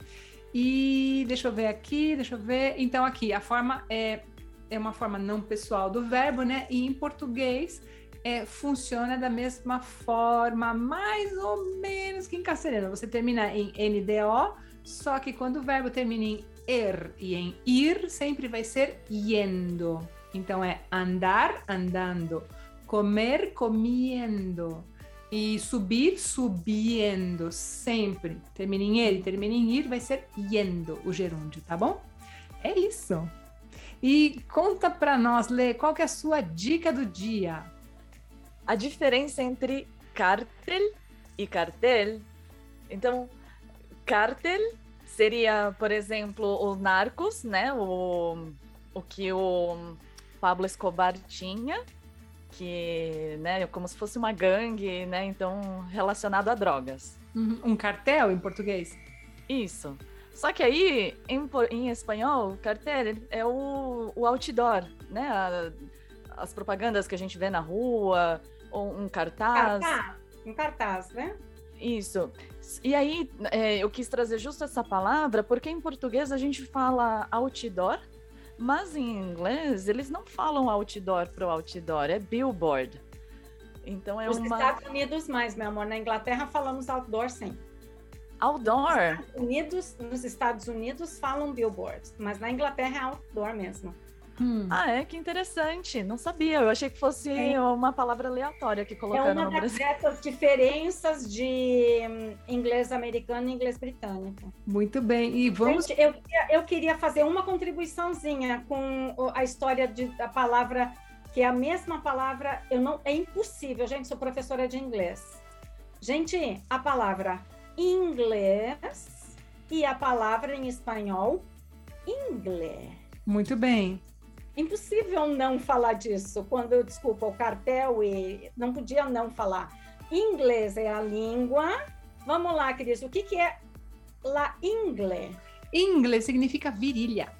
E deixa eu ver aqui, deixa eu ver. Então, aqui, a forma é, é uma forma não pessoal do verbo, né? E em português é, funciona da mesma forma, mais ou menos que em castelhano. Você termina em NDO, só que quando o verbo termina em er e em ir, sempre vai ser yendo. Então é andar, andando, comer, comiendo e subir, subindo, sempre. Termina em er e termina em ir, vai ser yendo o gerúndio, tá bom? É isso. E conta para nós, Lê, qual que é a sua dica do dia? A diferença entre cártel e cartel. Então, cártel seria, por exemplo, o Narcos, né? O, o que o Pablo Escobar tinha, que, né, como se fosse uma gangue, né? Então, relacionado a drogas. Uhum. Um cartel em português? Isso. Só que aí, em, em espanhol, cartel é o, o outdoor, né? A, as propagandas que a gente vê na rua, ou um cartaz. Cartaz, um cartaz, né? Isso. E aí, é, eu quis trazer justo essa palavra, porque em português a gente fala outdoor, mas em inglês eles não falam outdoor pro outdoor, é billboard. Então é Nos uma. Estados Unidos mais, meu amor. Na Inglaterra falamos outdoor sim. Outdoor? Nos Estados Unidos, nos Estados Unidos falam billboards, mas na Inglaterra é outdoor mesmo. Hum. Ah, é? Que interessante. Não sabia. Eu achei que fosse é. uma palavra aleatória que colocaram é no Brasil. É uma diferenças de hum, inglês americano e inglês britânico. Muito bem. E vamos... Gente, eu, eu queria fazer uma contribuiçãozinha com a história de, da palavra, que é a mesma palavra, eu não, é impossível, gente, sou professora de inglês. Gente, a palavra inglês e a palavra em espanhol, inglês. Muito bem impossível não falar disso. Quando eu, desculpa, o cartel e não podia não falar. Inglês é a língua. Vamos lá, Cris, o que, que é la ingle? Ingle significa virilha.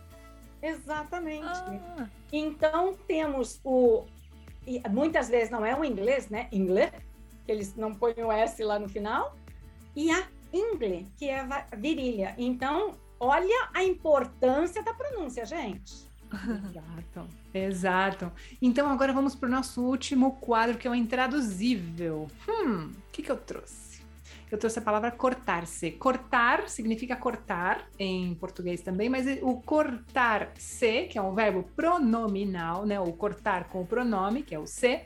Exatamente. Ah. Então temos o muitas vezes não é o inglês, né? Inglês, eles não põem o S lá no final, e a ingle, que é a virilha. Então, olha a importância da pronúncia, gente. Exato, exato. Então agora vamos para o nosso último quadro, que é o intraduzível. Hum, o que, que eu trouxe? Eu trouxe a palavra cortar-se. Cortar significa cortar em português também, mas o cortar-se, que é um verbo pronominal, né? O cortar com o pronome, que é o se.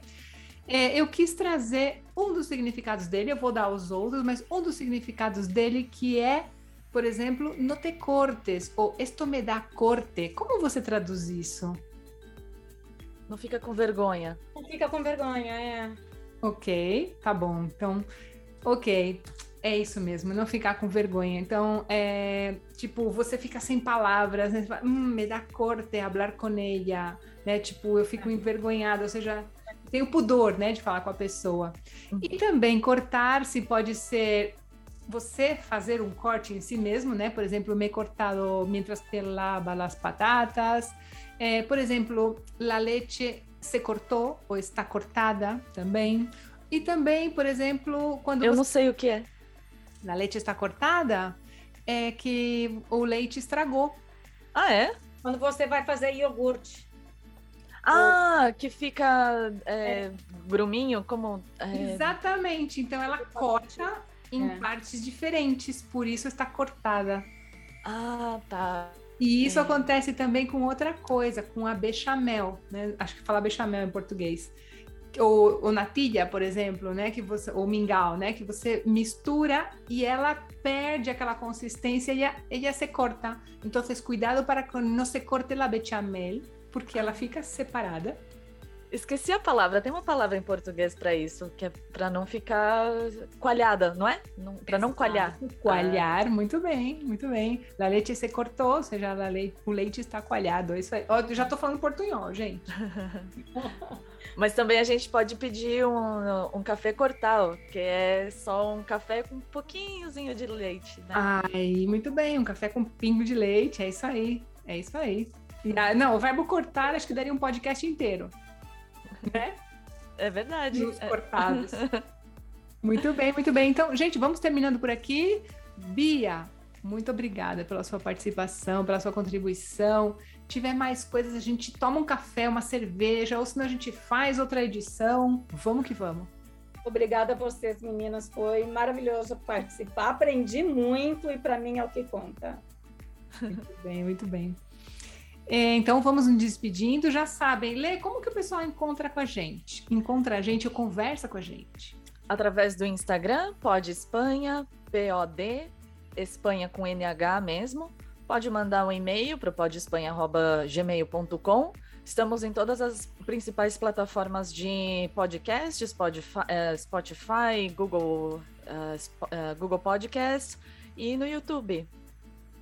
É, eu quis trazer um dos significados dele, eu vou dar os outros, mas um dos significados dele que é por exemplo, no te cortes ou esto me dá corte. Como você traduz isso? Não fica com vergonha. Não fica com vergonha, é. Ok, tá bom. Então, ok. É isso mesmo, não ficar com vergonha. Então, é, tipo, você fica sem palavras, né? Fala, hum, me dá corte hablar com ela, né? Tipo, eu fico envergonhada, ou seja, tenho pudor, né, de falar com a pessoa. E também cortar-se pode ser você fazer um corte em si mesmo, né? Por exemplo, me cortado mientras que lava las patatas. É, por exemplo, la leche se cortou ou está cortada também. E também, por exemplo, quando Eu você... não sei o que é. A leite está cortada, é que o leite estragou. Ah, é? Quando você vai fazer iogurte. Ah, ou... que fica é, é. gruminho, como. É... Exatamente. Então ela corta em é. partes diferentes, por isso está cortada. Ah, tá. E isso é. acontece também com outra coisa, com a bechamel, né? Acho que fala bechamel em português. Ou, ou natilha, por exemplo, né? Que você, ou mingau, né? Que você mistura e ela perde aquela consistência e ela, ela se corta. Então, cuidado para que não se corte a bechamel, porque ela fica separada Esqueci a palavra. Tem uma palavra em português para isso, que é para não ficar coalhada, não é? Para não coalhar. Coalhar, ah. muito bem, muito bem. A leite se cortou, ou seja, leite, o leite está coalhado. Isso aí. Eu já estou falando portunhol, gente. Mas também a gente pode pedir um, um café cortado, que é só um café com um pouquinhozinho de leite. Né? Ai, muito bem, um café com pingo de leite, é isso aí. É isso aí. Ah, não, o verbo cortar acho que daria um podcast inteiro né? É verdade. Os cortados. muito bem, muito bem. Então, gente, vamos terminando por aqui. Bia, muito obrigada pela sua participação, pela sua contribuição. Tiver mais coisas, a gente toma um café, uma cerveja, ou senão a gente faz outra edição. Vamos que vamos. Obrigada a vocês, meninas. Foi maravilhoso participar. Aprendi muito e para mim é o que conta. Muito bem, muito bem. É, então vamos nos despedindo. Já sabem, Lê, como que o pessoal encontra com a gente? Encontra a gente ou conversa com a gente? Através do Instagram, pode Espanha, POD, Espanha com NH mesmo. Pode mandar um e-mail para podespanha.gmail.com. Estamos em todas as principais plataformas de podcast, Spotify, eh, Spotify Google, uh, Google Podcast e no YouTube.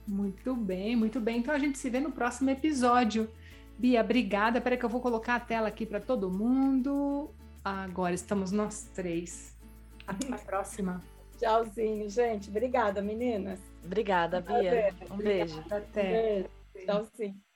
Muito bem, muito bem. Então a gente se vê no próximo episódio. Bia, obrigada. Espera que eu vou colocar a tela aqui para todo mundo. Agora estamos nós três. Até a próxima. Tchauzinho, gente. Obrigada, meninas. Obrigada, Bia. Um beijo. Até. Beijo. Tchauzinho.